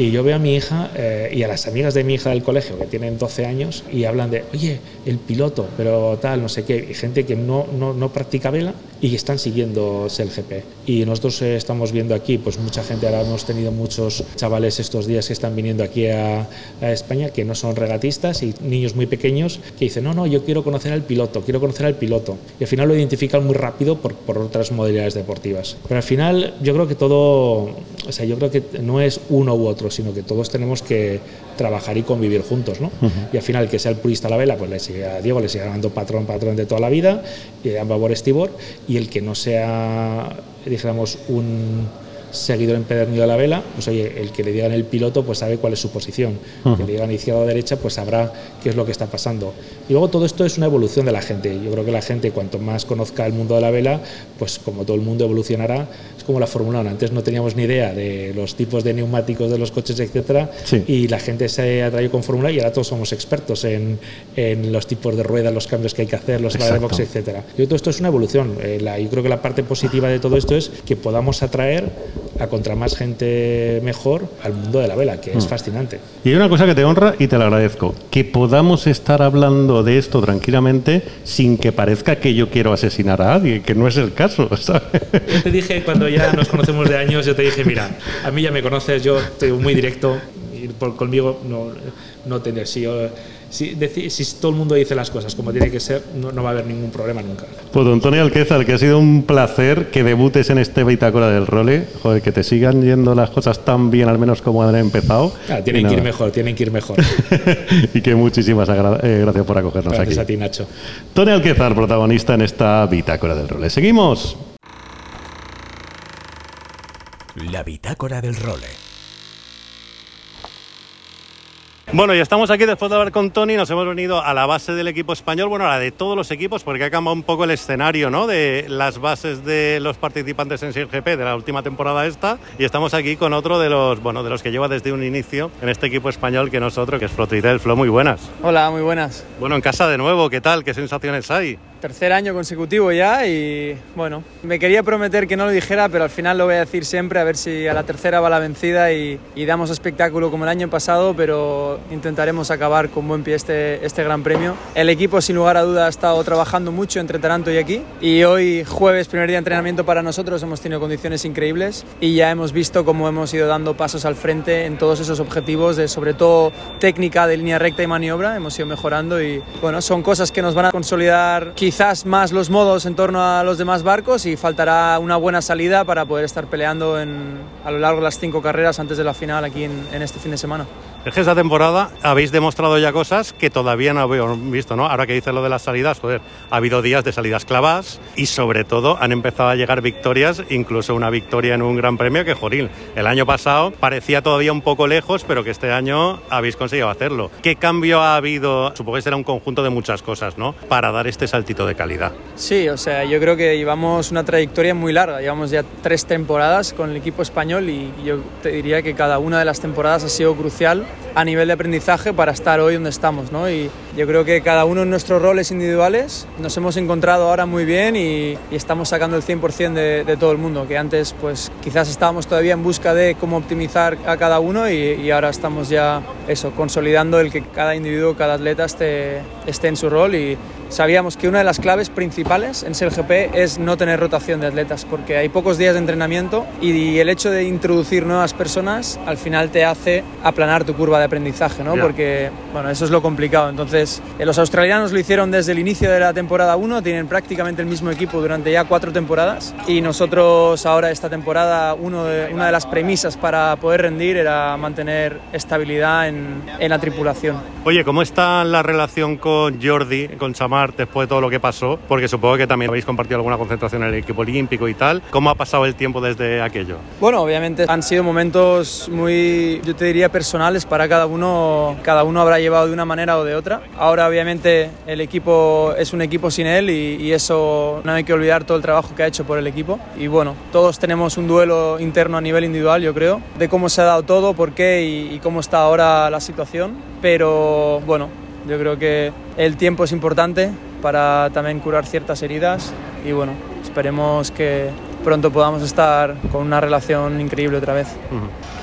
y yo veo a mi hija eh, y a las amigas de mi hija del colegio que tienen 12 años y hablan de, oye, el piloto, pero tal, no sé qué, y gente que no, no, no practica vela y están siguiendo GP. Y nosotros eh, estamos viendo aquí, pues mucha gente, ahora hemos tenido muchos chavales estos días que están viniendo aquí a, a España que no son regatistas y niños muy pequeños que dicen, no, no, yo quiero conocer al piloto, quiero conocer al piloto. Y al final lo identifican muy rápido por, por otras modalidades deportivas. Pero al final yo creo que todo, o sea, yo creo que no es uno u otro, sino que todos tenemos que trabajar y convivir juntos, ¿no? Y al final, que sea el purista a la vela, pues le sigue a Diego, le sigue ganando patrón, patrón de toda la vida, y a favor estibor, y el que no sea, dijéramos, un seguidor empedernido de la vela, pues oye, el que le digan el piloto pues sabe cuál es su posición, el que le digan izquierda o derecha pues sabrá qué es lo que está pasando. Y luego todo esto es una evolución de la gente. Yo creo que la gente cuanto más conozca el mundo de la vela, pues como todo el mundo evolucionará, como la Fórmula 1. Antes no teníamos ni idea de los tipos de neumáticos de los coches, etcétera, Sí. y la gente se atrae con Fórmula y ahora todos somos expertos en, en los tipos de ruedas, los cambios que hay que hacer, los Exacto. box, etcétera. Yo creo que todo esto es una evolución. Eh, la- yo creo que la parte positiva de todo esto es que podamos atraer a contra más gente mejor al mundo de la vela, que es fascinante. Y hay una cosa que te honra y te la agradezco, que podamos estar hablando de esto tranquilamente sin que parezca que yo quiero asesinar a alguien, que no es el caso, [LAUGHS] ¿sabes? Yo te dije cuando ya nos conocemos de años, yo te dije, mira, a mí ya me conoces, yo estoy muy directo y por, conmigo no, no tener, si, yo- si, si todo el mundo dice las cosas como tiene que ser, no, no va a haber ningún problema nunca. Pues Antonio Alquezar, que ha sido un placer que debutes en este bitácora del role, joder, que te sigan yendo las cosas tan bien, al menos como han empezado. Y tienen que ir mejor, tienen que ir mejor. [LAUGHS] y que muchísimas eh, gracias por acogernos Gracias aquí. a ti, Nacho. Tony Alquezar, protagonista en esta bitácora del role. Seguimos. La bitácora del role. Bueno, ya estamos aquí después de hablar con Tony. Nos hemos venido a la base del equipo español, bueno, a la de todos los equipos, porque ha cambiado un poco el escenario, ¿no? De las bases de los participantes en GP de la última temporada esta. Y estamos aquí con otro de los, bueno, de los que lleva desde un inicio en este equipo español que nosotros, que es Flotritel. Flo, muy buenas. Hola, muy buenas. Bueno, en casa de nuevo, ¿qué tal? ¿Qué sensaciones hay? Tercer año consecutivo ya y bueno, me quería prometer que no lo dijera, pero al final lo voy a decir siempre, a ver si a la tercera va la vencida y, y damos espectáculo como el año pasado, pero intentaremos acabar con buen pie este, este Gran Premio. El equipo sin lugar a duda ha estado trabajando mucho entre Taranto y aquí y hoy jueves, primer día de entrenamiento para nosotros, hemos tenido condiciones increíbles y ya hemos visto cómo hemos ido dando pasos al frente en todos esos objetivos de sobre todo técnica de línea recta y maniobra, hemos ido mejorando y bueno, son cosas que nos van a consolidar más los modos en torno a los demás barcos y faltará una buena salida para poder estar peleando en- a lo largo de las cinco carreras antes de la final aquí en, este fin de semana. Es que esta temporada habéis demostrado ya cosas que todavía no habíamos visto, ¿no? Ahora que dices lo de las salidas, joder, ha habido días de salidas clavadas y sobre todo han empezado a llegar victorias, incluso una victoria en un gran premio que, jorín, el año pasado parecía todavía un poco lejos, pero que este año habéis conseguido hacerlo. ¿Qué cambio ha habido? Supongo que será un conjunto de muchas cosas, ¿no? Para dar este saltito de calidad. Sí, o sea, yo creo que llevamos una trayectoria muy larga, llevamos ya tres temporadas con el equipo español y yo te diría que cada una de las temporadas ha sido crucial a nivel de aprendizaje para estar hoy donde estamos, ¿no? Yo creo que cada uno en nuestros roles individuales nos hemos encontrado ahora muy bien y, y estamos sacando el 100% de, de todo el mundo, que antes pues quizás estábamos todavía en busca de cómo optimizar a cada uno y, y ahora estamos ya eso, consolidando el que cada individuo, cada atleta esté, esté en su rol y sabíamos que una de las claves principales en ser GP es no tener rotación de atletas porque hay pocos días de entrenamiento y el hecho de introducir nuevas personas al final te hace aplanar tu curva de aprendizaje, ¿no? Porque, bueno, eso es lo complicado. Entonces, eh, los australianos lo hicieron desde el inicio de la temporada 1, tienen prácticamente el mismo equipo durante ya cuatro temporadas y nosotros ahora esta temporada, uno de, una de las premisas para poder rendir era mantener estabilidad en, en la tripulación. Oye, ¿cómo está la relación con Jordi, con Chamar, después de todo lo que pasó? Porque supongo que también habéis compartido alguna concentración en el equipo olímpico y tal. ¿Cómo ha pasado el tiempo desde aquello? Bueno, obviamente han sido momentos muy, yo te diría, personales para cada uno. Cada uno habrá llevado de una manera o de otra. Ahora, obviamente, el equipo es un equipo sin él y, eso no hay que olvidar todo el trabajo que ha hecho por el equipo. Y bueno, todos tenemos un duelo interno a nivel individual, yo creo, de cómo se ha dado todo, por qué y cómo está ahora la situación. Pero bueno, yo creo que el tiempo es importante para también curar ciertas heridas y bueno, esperemos que pronto podamos estar con una relación increíble otra vez.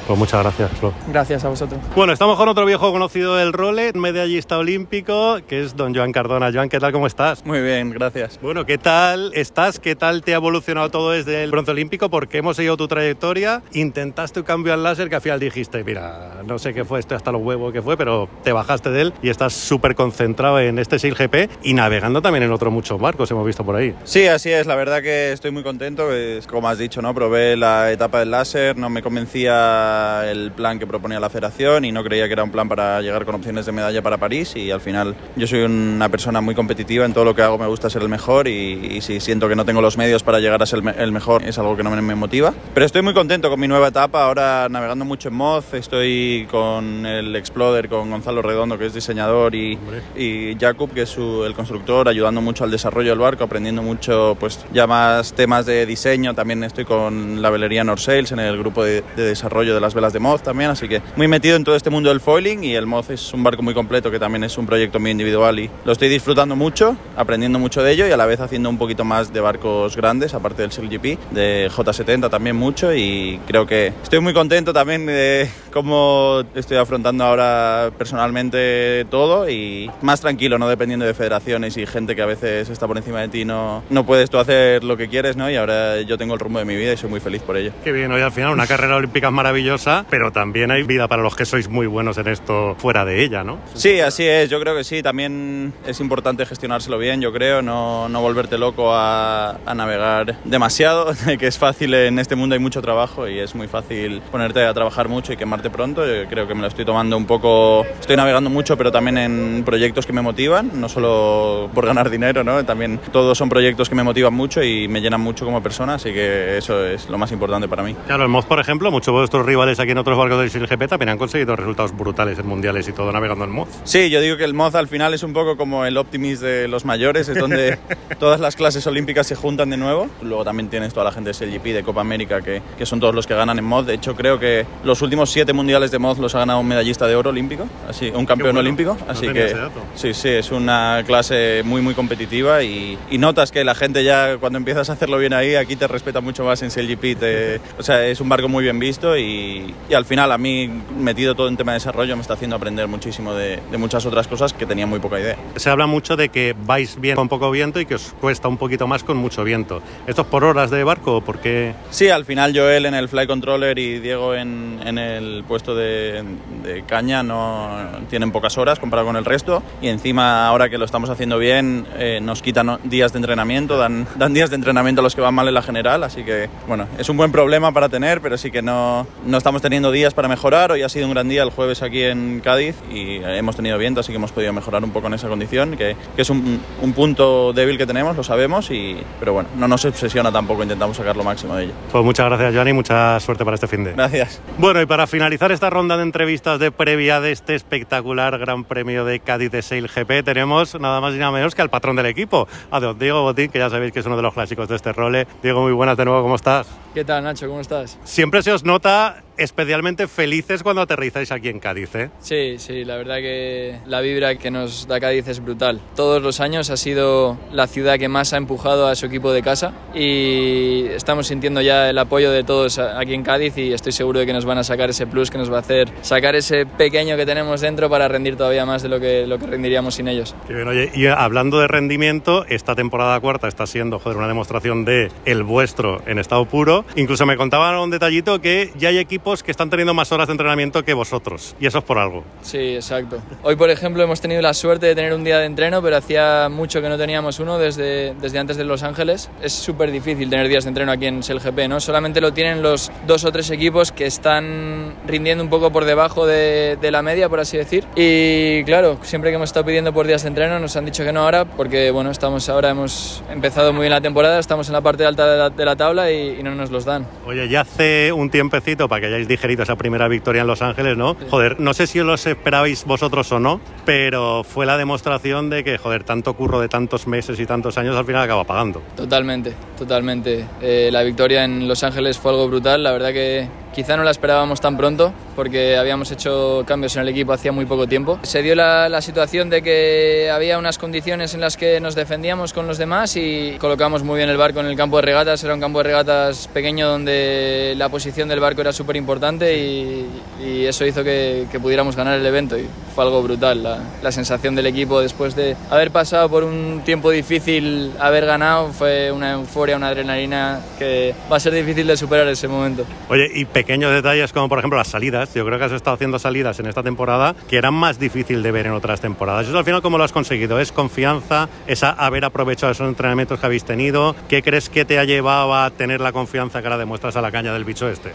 Pues muchas gracias, Flo. Gracias a vosotros. Bueno, estamos con otro viejo conocido del role, medallista olímpico, que es don Joan Cardona. Joan, ¿qué tal? ¿Cómo estás? Muy bien, gracias. Bueno, ¿qué tal estás? ¿Qué tal te ha evolucionado todo desde el bronce olímpico? Porque hemos seguido tu trayectoria. Intentaste un cambio al láser que al final dijiste, mira, no sé qué fue, esto hasta los huevos que fue, pero te bajaste de él y estás súper concentrado en este SailGP y navegando también en otros muchos barcos, hemos visto por ahí. Sí, así es. La verdad que estoy muy contento. Es, como has dicho, ¿no? Probé la etapa del láser, no me convencía el plan que proponía la federación y no creía que era un plan para llegar con opciones de medalla para París y al final yo soy una persona muy competitiva, en todo lo que hago me gusta ser el mejor y, y si siento que no tengo los medios para llegar a ser el mejor es algo que no me, me motiva. Pero estoy muy contento con mi nueva etapa, ahora navegando mucho en Moz, estoy con el Exploder, con Gonzalo Redondo que es diseñador y, y Jakub que es su, el constructor, ayudando mucho al desarrollo del barco, aprendiendo mucho pues ya más temas de diseño, también estoy con la velería Norsails en el grupo de, de desarrollo de las velas de Moz también, así que muy metido en todo este mundo del foiling y el Moz es un barco muy completo que también es un proyecto muy individual y lo estoy disfrutando mucho, aprendiendo mucho de ello y a la vez haciendo un poquito más de barcos grandes, aparte del SailGP, de J70 también mucho y creo que estoy muy contento también de cómo estoy afrontando ahora personalmente todo y más tranquilo, no dependiendo de federaciones y gente que a veces está por encima de ti, no, no puedes tú hacer lo que quieres, ¿no? Y ahora yo tengo el rumbo de mi vida y soy muy feliz por ello. Qué bien, hoy al final una carrera olímpica es maravillosa, pero también hay vida para los que sois muy buenos en esto fuera de ella, ¿no? Sí, así es, yo creo que sí, también es importante gestionárselo bien, yo creo, no, no volverte loco a, a navegar demasiado, [LAUGHS] que es fácil en este mundo, hay mucho trabajo y es muy fácil ponerte a trabajar mucho y quemarte pronto, yo creo que me lo estoy tomando un poco, estoy navegando mucho, pero también en proyectos que me motivan, no solo por ganar dinero, ¿no? También todos son proyectos que me motivan mucho y me llenan mucho como persona, así que eso es lo más importante para mí. Claro, el Moz, por ejemplo, muchos de vuestros rivales aquí en otros barcos del SailGP también han conseguido resultados brutales en mundiales y todo navegando en Moz. Sí, yo digo que el Moz al final es un poco como el Optimis de los mayores, es donde [LAUGHS] todas las clases olímpicas se juntan de nuevo. Luego también tienes toda la gente de SLGP, de Copa América, que, que son todos los que ganan en Moz. De hecho, creo que los últimos siete mundiales de Moz los ha ganado un medallista de oro olímpico, así, un campeón bueno. olímpico. No Así tenía que sí, sí, es una clase muy, muy competitiva y, y notas que la gente ya cuando empiezas a hacerlo bien ahí, aquí te respeta mucho más en SLGP. Te, o sea, es un barco muy bien visto y, y al final a mí, metido todo en tema de desarrollo, me está haciendo aprender muchísimo de, de muchas otras cosas que tenía muy poca idea. Se habla mucho de que vais bien con poco viento y que os cuesta un poquito más con mucho viento. ¿Esto es por horas de barco o por qué? Sí, al final Joel en el fly controller y Diego en, en el puesto de, de caña no tienen pocas horas comparado con el resto y encima ahora que lo estamos haciendo bien eh, nos quitan días de entrenamiento, dan, [LAUGHS] dan días de entrenamiento a los que van mal en la general, así que bueno, es un buen problema para tener, pero sí que no, no estamos teniendo días para mejorar. Hoy ha sido un gran día el jueves aquí en Cádiz y hemos tenido viento, así que hemos podido mejorar un poco en esa condición, que, que es un, un punto débil que tenemos, lo sabemos, y, pero bueno, no nos obsesiona tampoco, intentamos sacar lo máximo de ello. Pues muchas gracias, Joan, y mucha suerte para este fin de. Gracias. Bueno, y para finalizar esta ronda de entrevistas de previa de este espectacular Gran Premio de Cádiz de Sail GP, tenemos nada más y nada menos que al patrón del equipo, a don Diego Botín, que ya sabéis que es uno de los clásicos de este role. Diego, muy buenas de nuevo, ¿cómo estás? ¿Qué tal, Nacho? ¿Cómo estás? Siempre se os nota especialmente felices cuando aterrizáis aquí en Cádiz, ¿eh? Sí, sí, la verdad que la vibra que nos da Cádiz es brutal. Todos los años ha sido la ciudad que más ha empujado a su equipo de casa y estamos sintiendo ya el apoyo de todos aquí en Cádiz y estoy seguro de que nos van a sacar ese plus que nos va a hacer sacar ese pequeño que tenemos dentro para rendir todavía más de lo que, lo que rendiríamos sin ellos. Qué bien, oye, y hablando de rendimiento, esta temporada cuarta está siendo, joder, una demostración de el vuestro en estado puro. Incluso me contaban un detallito que ya hay equipos equipos que están teniendo más horas de entrenamiento que vosotros, y eso es por algo. Sí, exacto. Hoy, por ejemplo, hemos tenido la suerte de tener un día de entreno, pero hacía mucho que no teníamos uno desde, desde antes de Los Ángeles. Es súper difícil tener días de entreno aquí en SLGP, ¿no? Solamente lo tienen los dos o tres equipos que están rindiendo un poco por debajo de, de la media, por así decir. Y claro, siempre que hemos estado pidiendo por días de entreno nos han dicho que no ahora, porque bueno, estamos ahora, hemos empezado muy bien la temporada, estamos en la parte alta de la, de la tabla y, y, no nos los dan. Oye, ya hace un tiempecito para que hayáis digerido esa primera victoria en Los Ángeles, ¿no? Joder, no sé si os esperabais vosotros o no, pero fue la demostración de que, joder, tanto curro de tantos meses y tantos años al final acaba pagando. Totalmente, totalmente. Eh, la victoria en Los Ángeles fue algo brutal, la verdad que Quizá no la esperábamos tan pronto porque habíamos hecho cambios en el equipo hacía muy poco tiempo. Se dio la, la, situación de que había unas condiciones en las que nos defendíamos con los demás y colocamos muy bien el barco en el campo de regatas. Era un campo de regatas pequeño donde la posición del barco era súper importante y, y, eso hizo que, que, pudiéramos ganar el evento y fue algo brutal. La, la sensación del equipo después de haber pasado por un tiempo difícil, haber ganado, fue una euforia, una adrenalina que va a ser difícil de superar ese momento. Oye, y pequeños detalles como por ejemplo las salidas. Yo creo que has estado haciendo salidas en esta temporada que eran más difícil de ver en otras temporadas. Eso al final, ¿cómo lo has conseguido? ¿Es confianza? ¿Es haber aprovechado esos entrenamientos que habéis tenido? ¿Qué crees que te ha llevado a tener la confianza que ahora demuestras a la caña del bicho este?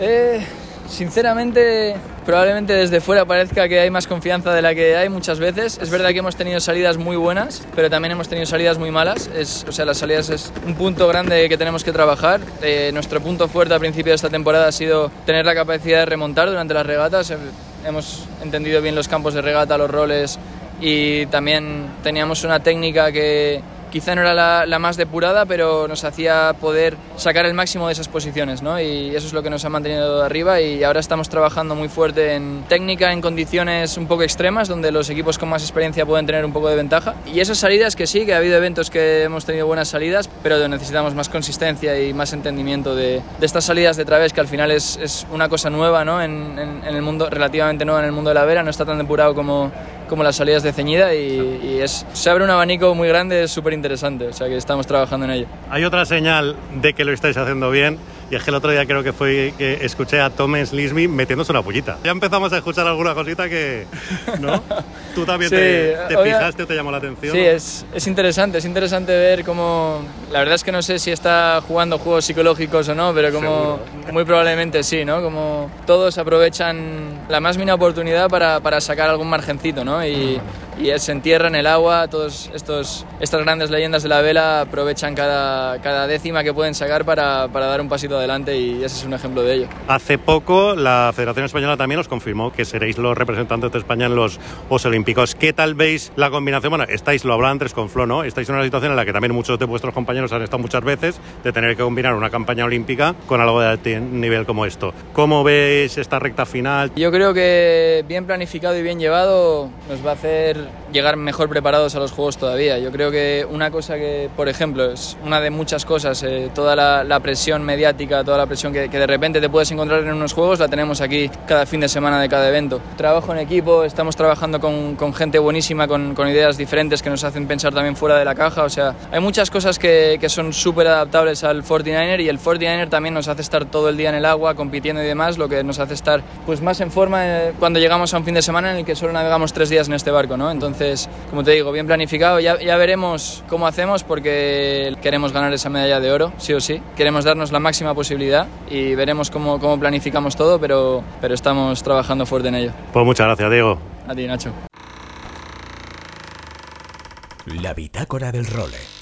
Eh, sinceramente, probablemente desde fuera parezca que hay más confianza de la que hay muchas veces. Es verdad que hemos tenido salidas muy buenas, pero también hemos tenido salidas muy malas. Es, o sea, las salidas es un punto grande que tenemos que trabajar. Eh, nuestro punto fuerte al principio de esta temporada ha sido tener la capacidad de remontar durante las regatas. Hemos entendido bien los campos de regata, los roles y también teníamos una técnica que quizá no era la, más depurada, pero nos hacía poder sacar el máximo de esas posiciones, ¿no? Y eso es lo que nos ha mantenido arriba y ahora estamos trabajando muy fuerte en técnica, en condiciones un poco extremas, donde los equipos con más experiencia pueden tener un poco de ventaja. Y esas salidas que sí, que ha habido eventos que hemos tenido buenas salidas, pero necesitamos más consistencia y más entendimiento de, estas salidas de través, que al final es, una cosa nueva, ¿no? En el mundo, relativamente nueva en el mundo de la vera, no está tan depurado como como las salidas de ceñida y, se abre un abanico muy grande, es súper interesante, o sea que estamos trabajando en ello. Hay otra señal de que lo estáis haciendo bien y es que el otro día creo que fue que escuché a Thomas Lismi metiéndose una pollita. Ya empezamos a escuchar alguna cosita que, ¿no? ¿Tú también sí, te, te fijaste o te llamó la atención? Sí, es, es interesante, es interesante ver cómo... La verdad es que no sé si está jugando juegos psicológicos o no, pero como Seguro. muy probablemente sí, ¿no? Como todos aprovechan la más mínima oportunidad para, para sacar algún margencito, ¿no? Y, y se entierra en el agua. Todos estos, estas grandes leyendas de la vela aprovechan cada, cada décima que pueden sacar para, para, dar un pasito adelante y ese es un ejemplo de ello. Hace poco la Federación Española también os confirmó que seréis los representantes de España en los Juegos Olímpicos. ¿Qué tal veis la combinación? Bueno, estáis, lo hablaba antes con Flo, ¿no? Estáis en una situación en la que también muchos de vuestros compañeros han estado muchas veces de tener que combinar una campaña olímpica con algo de alto nivel como esto. ¿Cómo veis esta recta final? Yo creo que bien planificado y bien llevado nos va a hacer llegar mejor preparados a los juegos todavía. Yo creo que una cosa que, por ejemplo, es una de muchas cosas, eh, toda la, presión mediática, toda la presión que, de repente te puedes encontrar en unos juegos, la tenemos aquí cada fin de semana de cada evento. Trabajo en equipo, estamos trabajando con, gente buenísima, con, ideas diferentes que nos hacen pensar también fuera de la caja. O sea, hay muchas cosas que, que son súper adaptables al 49er y el 49er también nos hace estar todo el día en el agua, compitiendo y demás, lo que nos hace estar pues más en forma eh, cuando llegamos a un fin de semana en el que solo navegamos tres días en este barco, ¿no? Entonces, como te digo, bien planificado. Ya, ya, veremos cómo hacemos porque queremos ganar esa medalla de oro, sí o sí. Queremos darnos la máxima posibilidad y veremos cómo, cómo planificamos todo, pero, pero estamos trabajando fuerte en ello. Pues muchas gracias, Diego. A ti, Nacho. La bitácora del role.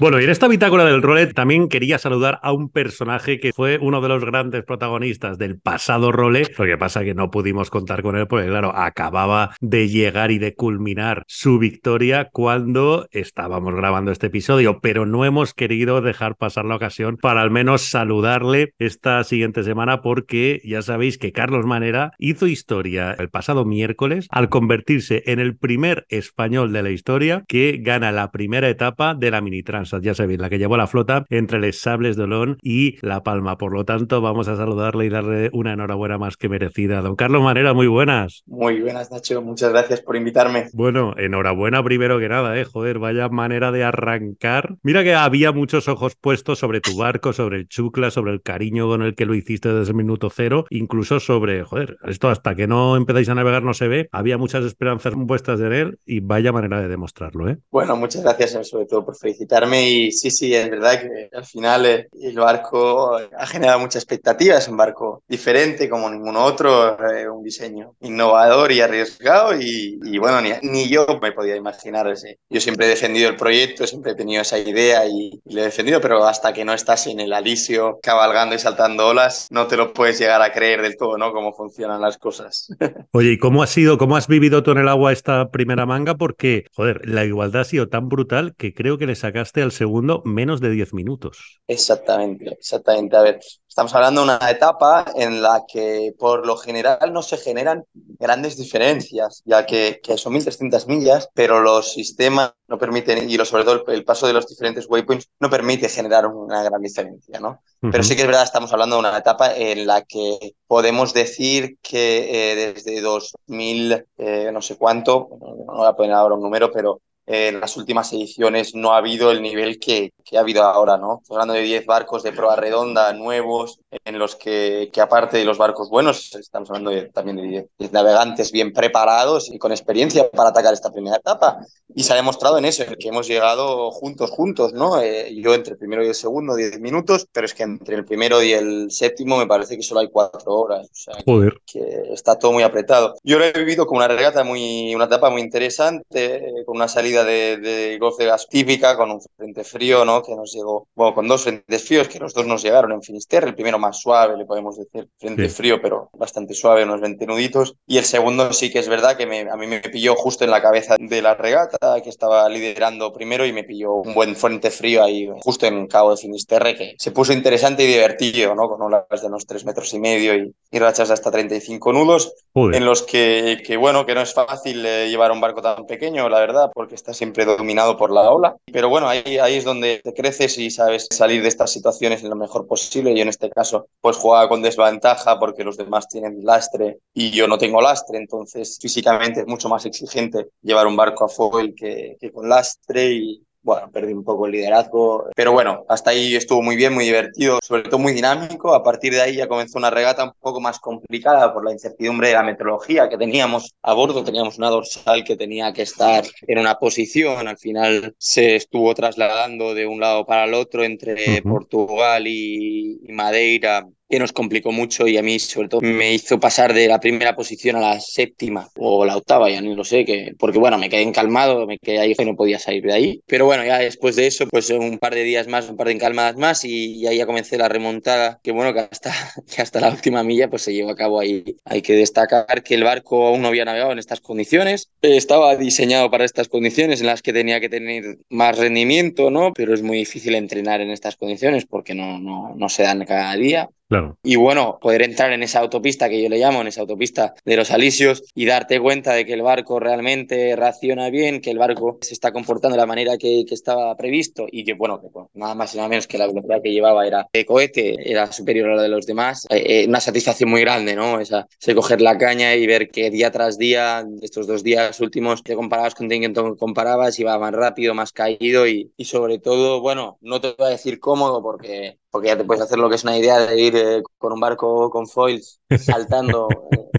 Bueno, y en esta bitácora del Rolet también quería saludar a un personaje que fue uno de los grandes protagonistas del pasado Role. Lo que pasa que no pudimos contar con él porque, claro, acababa de llegar y de culminar su victoria cuando estábamos grabando este episodio, pero no hemos querido dejar pasar la ocasión para al menos saludarle esta siguiente semana porque ya sabéis que Carlos Manera hizo historia el pasado miércoles al convertirse en el primer español de la historia que gana la primera etapa de la mini trans ya sabéis, la que llevó la flota entre Les Sables de Olón y La Palma. Por lo tanto, vamos a saludarle y darle una enhorabuena más que merecida. Don Carlos Manera, muy buenas. Muy buenas, Nacho. Muchas gracias por invitarme. Bueno, enhorabuena primero que nada, eh. Joder, vaya manera de arrancar. Mira que había muchos ojos puestos sobre tu barco, sobre el chucla, sobre el cariño con el que lo hiciste desde el minuto cero, incluso sobre, joder, esto hasta que no empezáis a navegar no se ve. Había muchas esperanzas puestas en él y vaya manera de demostrarlo, ¿eh? Bueno, muchas gracias eh, sobre todo por felicitarme y sí, sí, es verdad que al final eh, el barco ha generado mucha expectativa, es un barco diferente como ningún otro, eh, un diseño innovador y arriesgado y, bueno, ni, ni, yo me podía imaginar ese. Yo siempre he defendido el proyecto, siempre he tenido esa idea y, y lo he defendido, pero hasta que no estás en el alisio cabalgando y saltando olas, no te lo puedes llegar a creer del todo, ¿no? Cómo funcionan las cosas. [LAUGHS] Oye, ¿y cómo ha sido, cómo has vivido tú en el agua esta primera manga? Porque, joder, la igualdad ha sido tan brutal que creo que le sacaste al segundo menos de 10 minutos. Exactamente, exactamente. A ver, estamos hablando de una etapa en la que por lo general no se generan grandes diferencias, ya que, que son 1.300 millas, pero los sistemas no permiten, y sobre todo el, paso de los diferentes waypoints no permite generar una gran diferencia, ¿no? Pero sí que es verdad, estamos hablando de una etapa en la que podemos decir que eh, desde 2000, eh, no sé cuánto, no voy a poner ahora un número, pero en las últimas ediciones no ha habido el nivel que, que ha habido ahora, ¿no? Estoy hablando de 10 barcos de proa redonda nuevos, en los que, que aparte de los barcos buenos, estamos hablando también de 10 navegantes bien preparados y con experiencia para atacar esta primera etapa. Y se ha demostrado en eso, en que hemos llegado juntos, juntos, ¿no? Eh, yo entre el primero y el segundo, 10 minutos, pero es que entre el primero y el séptimo me parece que solo hay 4 horas. O sea, Joder. Que, está todo muy apretado. Yo lo he vivido como una regata muy, una etapa muy interesante, eh, con una salida de, de golf de gas típica, con un frente frío, ¿no? Que nos llegó, bueno, con dos frentes fríos que los dos nos llegaron en Finisterre, el primero más suave, le podemos decir, frente sí. frío, pero bastante suave, unos 20 nuditos. Y el segundo sí que es verdad que me, a mí me pilló justo en la cabeza de la regata, que estaba liderando primero y me pilló un buen frente frío ahí, justo en Cabo de Finisterre, que se puso interesante y divertido, ¿no? Con olas de unos 3 metros y medio y, y rachas de hasta 35 nudos, en los que, que, bueno, que no es fácil eh, llevar un barco tan pequeño, la verdad, porque está siempre dominado por la ola. Pero bueno, ahí, ahí es donde te creces y sabes salir de estas situaciones lo mejor posible. Y en este caso, pues jugaba con desventaja porque los demás tienen lastre y yo no tengo lastre. Entonces, físicamente es mucho más exigente llevar un barco a foil que, que con lastre bueno, perdí un poco el liderazgo, pero bueno, hasta ahí estuvo muy bien, muy divertido, sobre todo muy dinámico. A partir de ahí ya comenzó una regata un poco más complicada por la incertidumbre de la meteorología que teníamos a bordo. Teníamos una dorsal que tenía que estar en una posición, al final se estuvo trasladando de un lado para el otro entre. Portugal y, y Madeira que nos complicó mucho y a mí sobre todo me hizo pasar de la primera posición a la séptima o la octava, ya ni lo sé, que, porque bueno, me quedé encalmado, me quedé ahí y no podía salir de ahí. Pero bueno, ya después de eso, pues un par de días más, un par de encalmadas más y, y ahí ya comencé la remontada, que bueno, que hasta, [LAUGHS] que hasta la última milla pues se llevó a cabo ahí. Hay que destacar que el barco aún no había navegado en estas condiciones, estaba diseñado para estas condiciones en las que tenía que tener más rendimiento, ¿no? Pero es muy difícil entrenar en estas condiciones porque no, no, no se dan cada día. Y bueno, poder entrar en esa autopista que yo le llamo, en esa autopista de los alisios y darte cuenta de que el barco realmente reacciona bien, que el barco se está comportando de la manera que, que estaba previsto y que, bueno, que nada más y nada menos que la velocidad que llevaba era de cohete, era superior a la de los demás. Eh, eh, una satisfacción muy grande, ¿no? Esa, ese coger la caña y ver que día tras día, estos dos días últimos, que comparabas con que comparabas, iba más rápido, más caído y, y sobre todo, bueno, no te voy a decir cómodo porque porque ya te puedes hacer lo que es una idea de ir eh, con un barco con foils [LAUGHS] saltando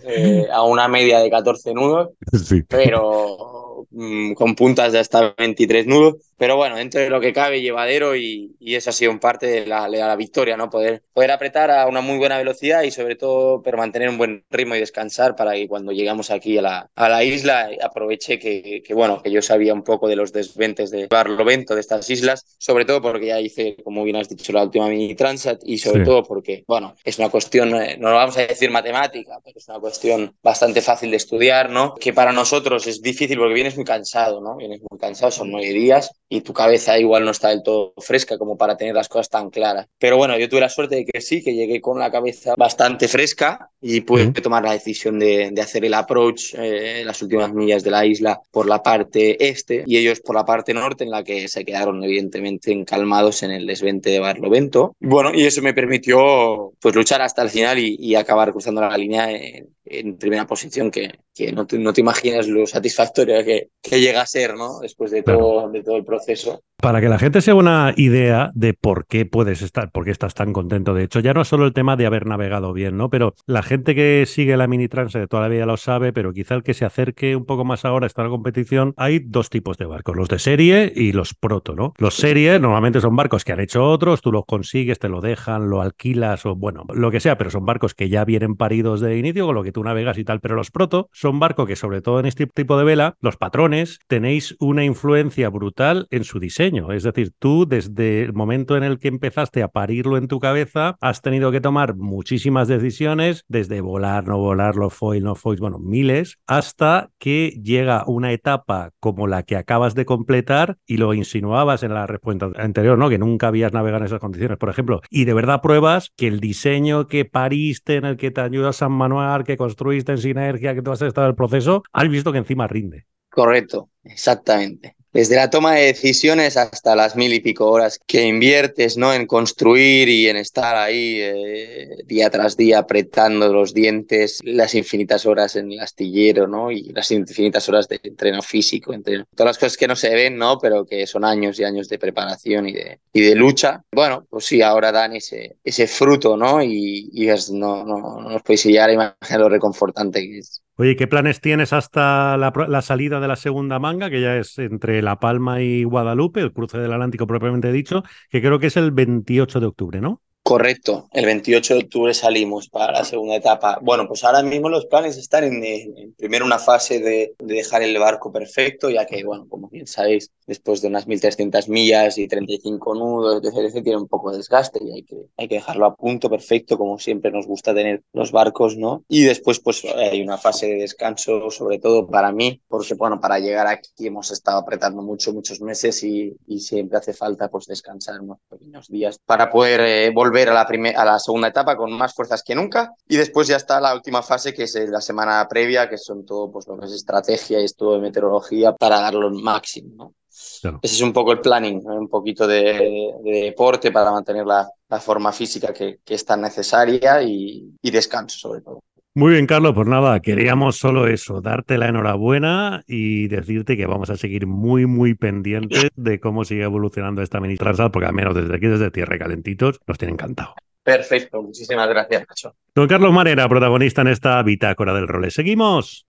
eh, a una media de 14 nudos, sí. pero mm, con puntas de hasta 23 nudos. Pero bueno, dentro de lo que cabe, llevadero y, y eso ha sido en parte de la, de la, victoria, ¿no? Poder, poder apretar a una muy buena velocidad y sobre todo pero mantener un buen ritmo y descansar para que cuando llegamos aquí a la, a la isla aproveche que, que, bueno, que yo sabía un poco de los desventes de Barlovento, de estas islas, sobre todo porque ya hice, como bien has dicho, la última mini Transat y sobre sí. todo porque, bueno, es una cuestión, eh, no lo vamos a decir matemática, pero es una cuestión bastante fácil de estudiar, ¿no? Que para nosotros es difícil porque vienes muy cansado, ¿no? Vienes muy cansado, son nueve días y tu cabeza igual no está del todo fresca como para tener las cosas tan claras. Pero bueno, yo tuve la suerte de que sí, que llegué con la cabeza bastante fresca y pude tomar la decisión de, de hacer el approach eh, las últimas millas de la isla por la parte este y ellos por la parte norte en la que se quedaron evidentemente encalmados en el desvente de Barlovento. Bueno, y eso me permitió pues luchar hasta el final y, y acabar cruzando la línea en, en primera posición que, que no, te, no, te, imaginas lo satisfactorio que, que, llega a ser, ¿no? Después de todo, de todo el proceso. Para que la gente se una idea de por qué puedes estar, por qué estás tan contento. De hecho, ya no es solo el tema de haber navegado bien, ¿no? Pero la gente que sigue la mini trans de toda la vida lo sabe, pero quizá el que se acerque un poco más ahora a esta competición, hay dos tipos de barcos, los de serie y los proto, ¿no? Los serie normalmente son barcos que han hecho otros, tú los consigues, te lo dejan, lo alquilas o bueno, lo que sea, pero son barcos que ya vienen paridos de inicio, con lo que tú navegas y tal. Pero los proto son barcos que, sobre todo en este tipo de vela, los patrones, tenéis una influencia brutal en su diseño. Es decir, tú desde el momento en el que empezaste a parirlo en tu cabeza, has tenido que tomar muchísimas decisiones, desde volar, no volar, los foil, no foil, bueno, miles, hasta que llega una etapa como la que acabas de completar y lo insinuabas en la respuesta anterior, ¿no? Que nunca habías navegado en esas condiciones, por ejemplo, y de verdad pruebas que el diseño que pariste, en el que te ayudas San Manuel, que construiste en sinergia, que tú has estado en el proceso, has visto que encima rinde. Correcto, exactamente desde la toma de decisiones hasta las mil y pico horas que inviertes ¿no? en construir y en estar ahí eh, día tras día apretando los dientes, las infinitas horas en el astillero ¿no? y las infinitas horas de entreno físico, entre todas las cosas que no se ven, ¿no? pero que son años y años de preparación y de, y de lucha. Bueno, pues sí, ahora dan ese, ese fruto ¿no? y, no, no, no os podéis llegar a imaginar lo reconfortante que es. Oye, ¿qué planes tienes hasta la, la, salida de la segunda manga, que ya es entre La Palma y Guadalupe, el cruce del Atlántico propiamente dicho, que creo que es el 28 de octubre, ¿no? Correcto, el 28 de octubre salimos para la segunda etapa. Bueno, pues ahora mismo los planes están en, primero una fase de, de, dejar el barco perfecto, ya que, bueno, como sabéis, después de unas 1.300 millas y 35 nudos, etc., tiene un poco de desgaste y hay que, hay que dejarlo a punto perfecto, como siempre nos gusta tener los barcos, ¿no? Y después, pues hay una fase de descanso, sobre todo para mí, porque, bueno, para llegar aquí hemos estado apretando mucho, muchos meses y, y siempre hace falta, pues, descansar unos pequeños días para poder eh, volver a la, a la segunda etapa con más fuerzas que nunca y después ya está la última fase que es la semana previa que son todo pues lo que es estrategia y esto de meteorología para darlo el máximo ¿no? claro. ese es un poco el planning ¿no? un poquito de, de, deporte para mantener la, la forma física que, que, es tan necesaria y, y descanso sobre todo muy bien, Carlos, pues nada, queríamos solo eso, darte la enhorabuena y decirte que vamos a seguir muy, muy pendientes de cómo sigue evolucionando esta mini transat, porque al menos desde aquí, desde Tierra Calentitos, nos tiene encantado. Perfecto, muchísimas gracias, Nacho. Don Carlos Marera, protagonista en esta bitácora del role. Seguimos.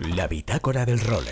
La bitácora del role.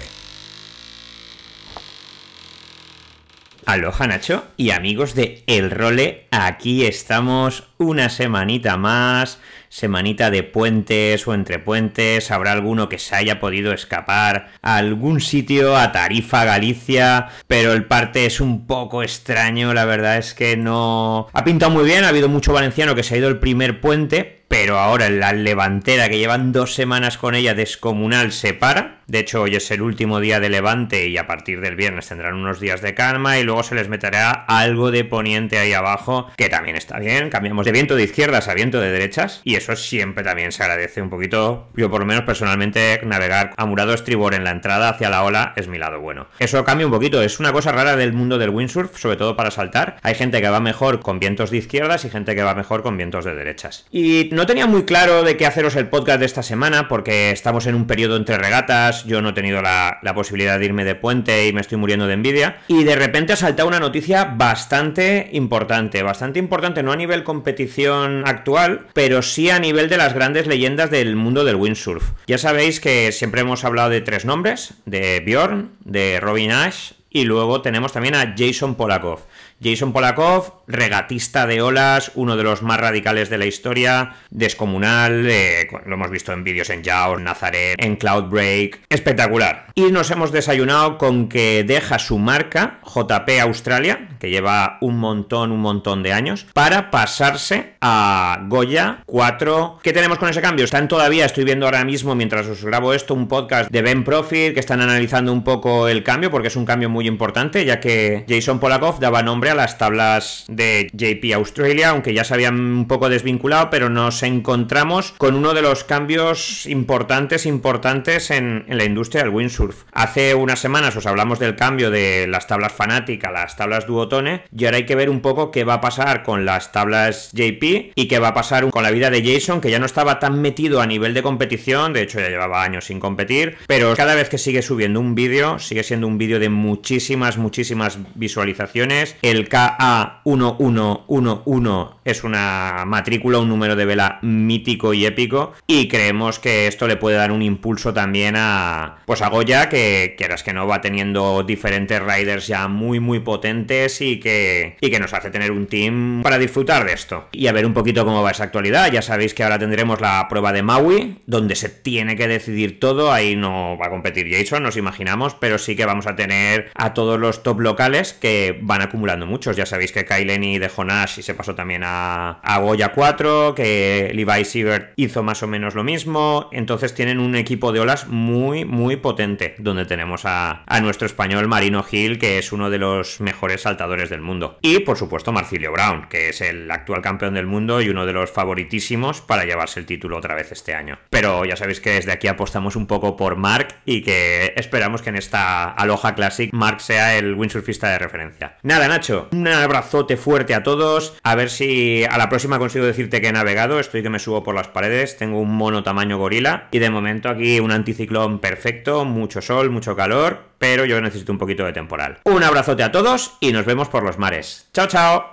Aloha Nacho y amigos de El Role, aquí estamos una semanita más, semanita de puentes o entre puentes, habrá alguno que se haya podido escapar a algún sitio, a Tarifa, Galicia, pero el parte es un poco extraño, la verdad es que no... Ha pintado muy bien, ha habido mucho valenciano que se ha ido el primer puente, pero ahora la levantera que llevan dos semanas con ella descomunal se para. De hecho, hoy es el último día de levante y a partir del viernes tendrán unos días de calma y luego se les meterá algo de poniente ahí abajo, que también está bien. Cambiamos de viento de izquierdas a viento de derechas y eso siempre también se agradece un poquito. Yo por lo menos personalmente navegar a murado estribor en la entrada hacia la ola es mi lado bueno. Eso cambia un poquito, es una cosa rara del mundo del windsurf, sobre todo para saltar. Hay gente que va mejor con vientos de izquierdas y gente que va mejor con vientos de derechas. Y no tenía muy claro de qué haceros el podcast de esta semana porque estamos en un periodo entre regatas, yo no he tenido la, la posibilidad de irme de puente y me estoy muriendo de envidia. Y de repente ha saltado una noticia bastante importante, bastante importante no a nivel competición actual, pero sí a nivel de las grandes leyendas del mundo del windsurf. Ya sabéis que siempre hemos hablado de tres nombres, de Bjorn, de Robin Ash y luego tenemos también a Jason Polakov. Jason Polakov, regatista de olas, uno de los más radicales de la historia, descomunal, eh, lo hemos visto en vídeos en Jaws, Nazaret, en Cloudbreak, espectacular. Y nos hemos desayunado con que deja su marca, JP Australia, que lleva un montón, un montón de años, para pasarse a Goya 4. ¿Qué tenemos con ese cambio? Están todavía, estoy viendo ahora mismo, mientras os grabo esto, un podcast de Ben Profit, que están analizando un poco el cambio, porque es un cambio muy importante, ya que Jason Polakov daba nombre a las tablas de JP Australia, aunque ya se habían un poco desvinculado, pero nos encontramos con uno de los cambios importantes, importantes en, en la industria del windsurf. Hace unas semanas os hablamos del cambio de las tablas Fanatic a las tablas Duotone, y ahora hay que ver un poco qué va a pasar con las tablas JP y qué va a pasar con la vida de Jason, que ya no estaba tan metido a nivel de competición, de hecho ya llevaba años sin competir, pero cada vez que sigue subiendo un vídeo, sigue siendo un vídeo de muchísimas, muchísimas visualizaciones. El KA1111 es una matrícula, un número de vela mítico y épico, y creemos que esto le puede dar un impulso también a, pues a Goya, que quieras que no va teniendo diferentes riders ya muy, muy potentes y que, y que nos hace tener un team para disfrutar de esto. Y a ver un poquito cómo va esa actualidad. Ya sabéis que ahora tendremos la prueba de Maui, donde se tiene que decidir todo. Ahí no va a competir Jason, nos imaginamos, pero sí que vamos a tener a todos los top locales que van acumulando muchos. Ya sabéis que Kylen de Jonash y se pasó también a, a Goya 4, que Levi Siebert hizo más o menos lo mismo. Entonces tienen un equipo de olas muy, muy potente, donde tenemos a, nuestro español Marino Gil, que es uno de los mejores saltadores del mundo. Y por supuesto Marcilio Brown, que es el actual campeón del mundo y uno de los favoritísimos para llevarse el título otra vez este año. Pero ya sabéis que desde aquí apostamos un poco por Mark y que esperamos que en esta Aloha Classic Mark sea el windsurfista de referencia. Nada, Nacho, un abrazote fuerte a todos. A ver si a la próxima consigo decirte que he navegado. Estoy que me subo por las paredes. Tengo un mono tamaño gorila. Y de momento aquí un anticiclón perfecto. Mucho sol, mucho calor. Pero yo necesito un poquito de temporal. Un abrazote a todos y nos vemos por los mares. Chao, chao.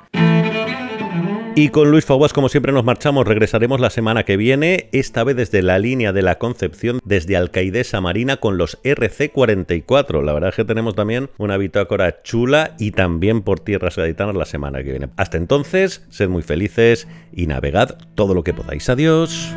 Y con Luis Faguas, como siempre, nos marchamos. Regresaremos la semana que viene, esta vez desde la línea de la Concepción, desde Alcaidesa Marina con los RC44. La verdad es que tenemos también una bitácora chula y también por tierras gaditanas la semana que viene. Hasta entonces, sed muy felices y navegad todo lo que podáis. Adiós.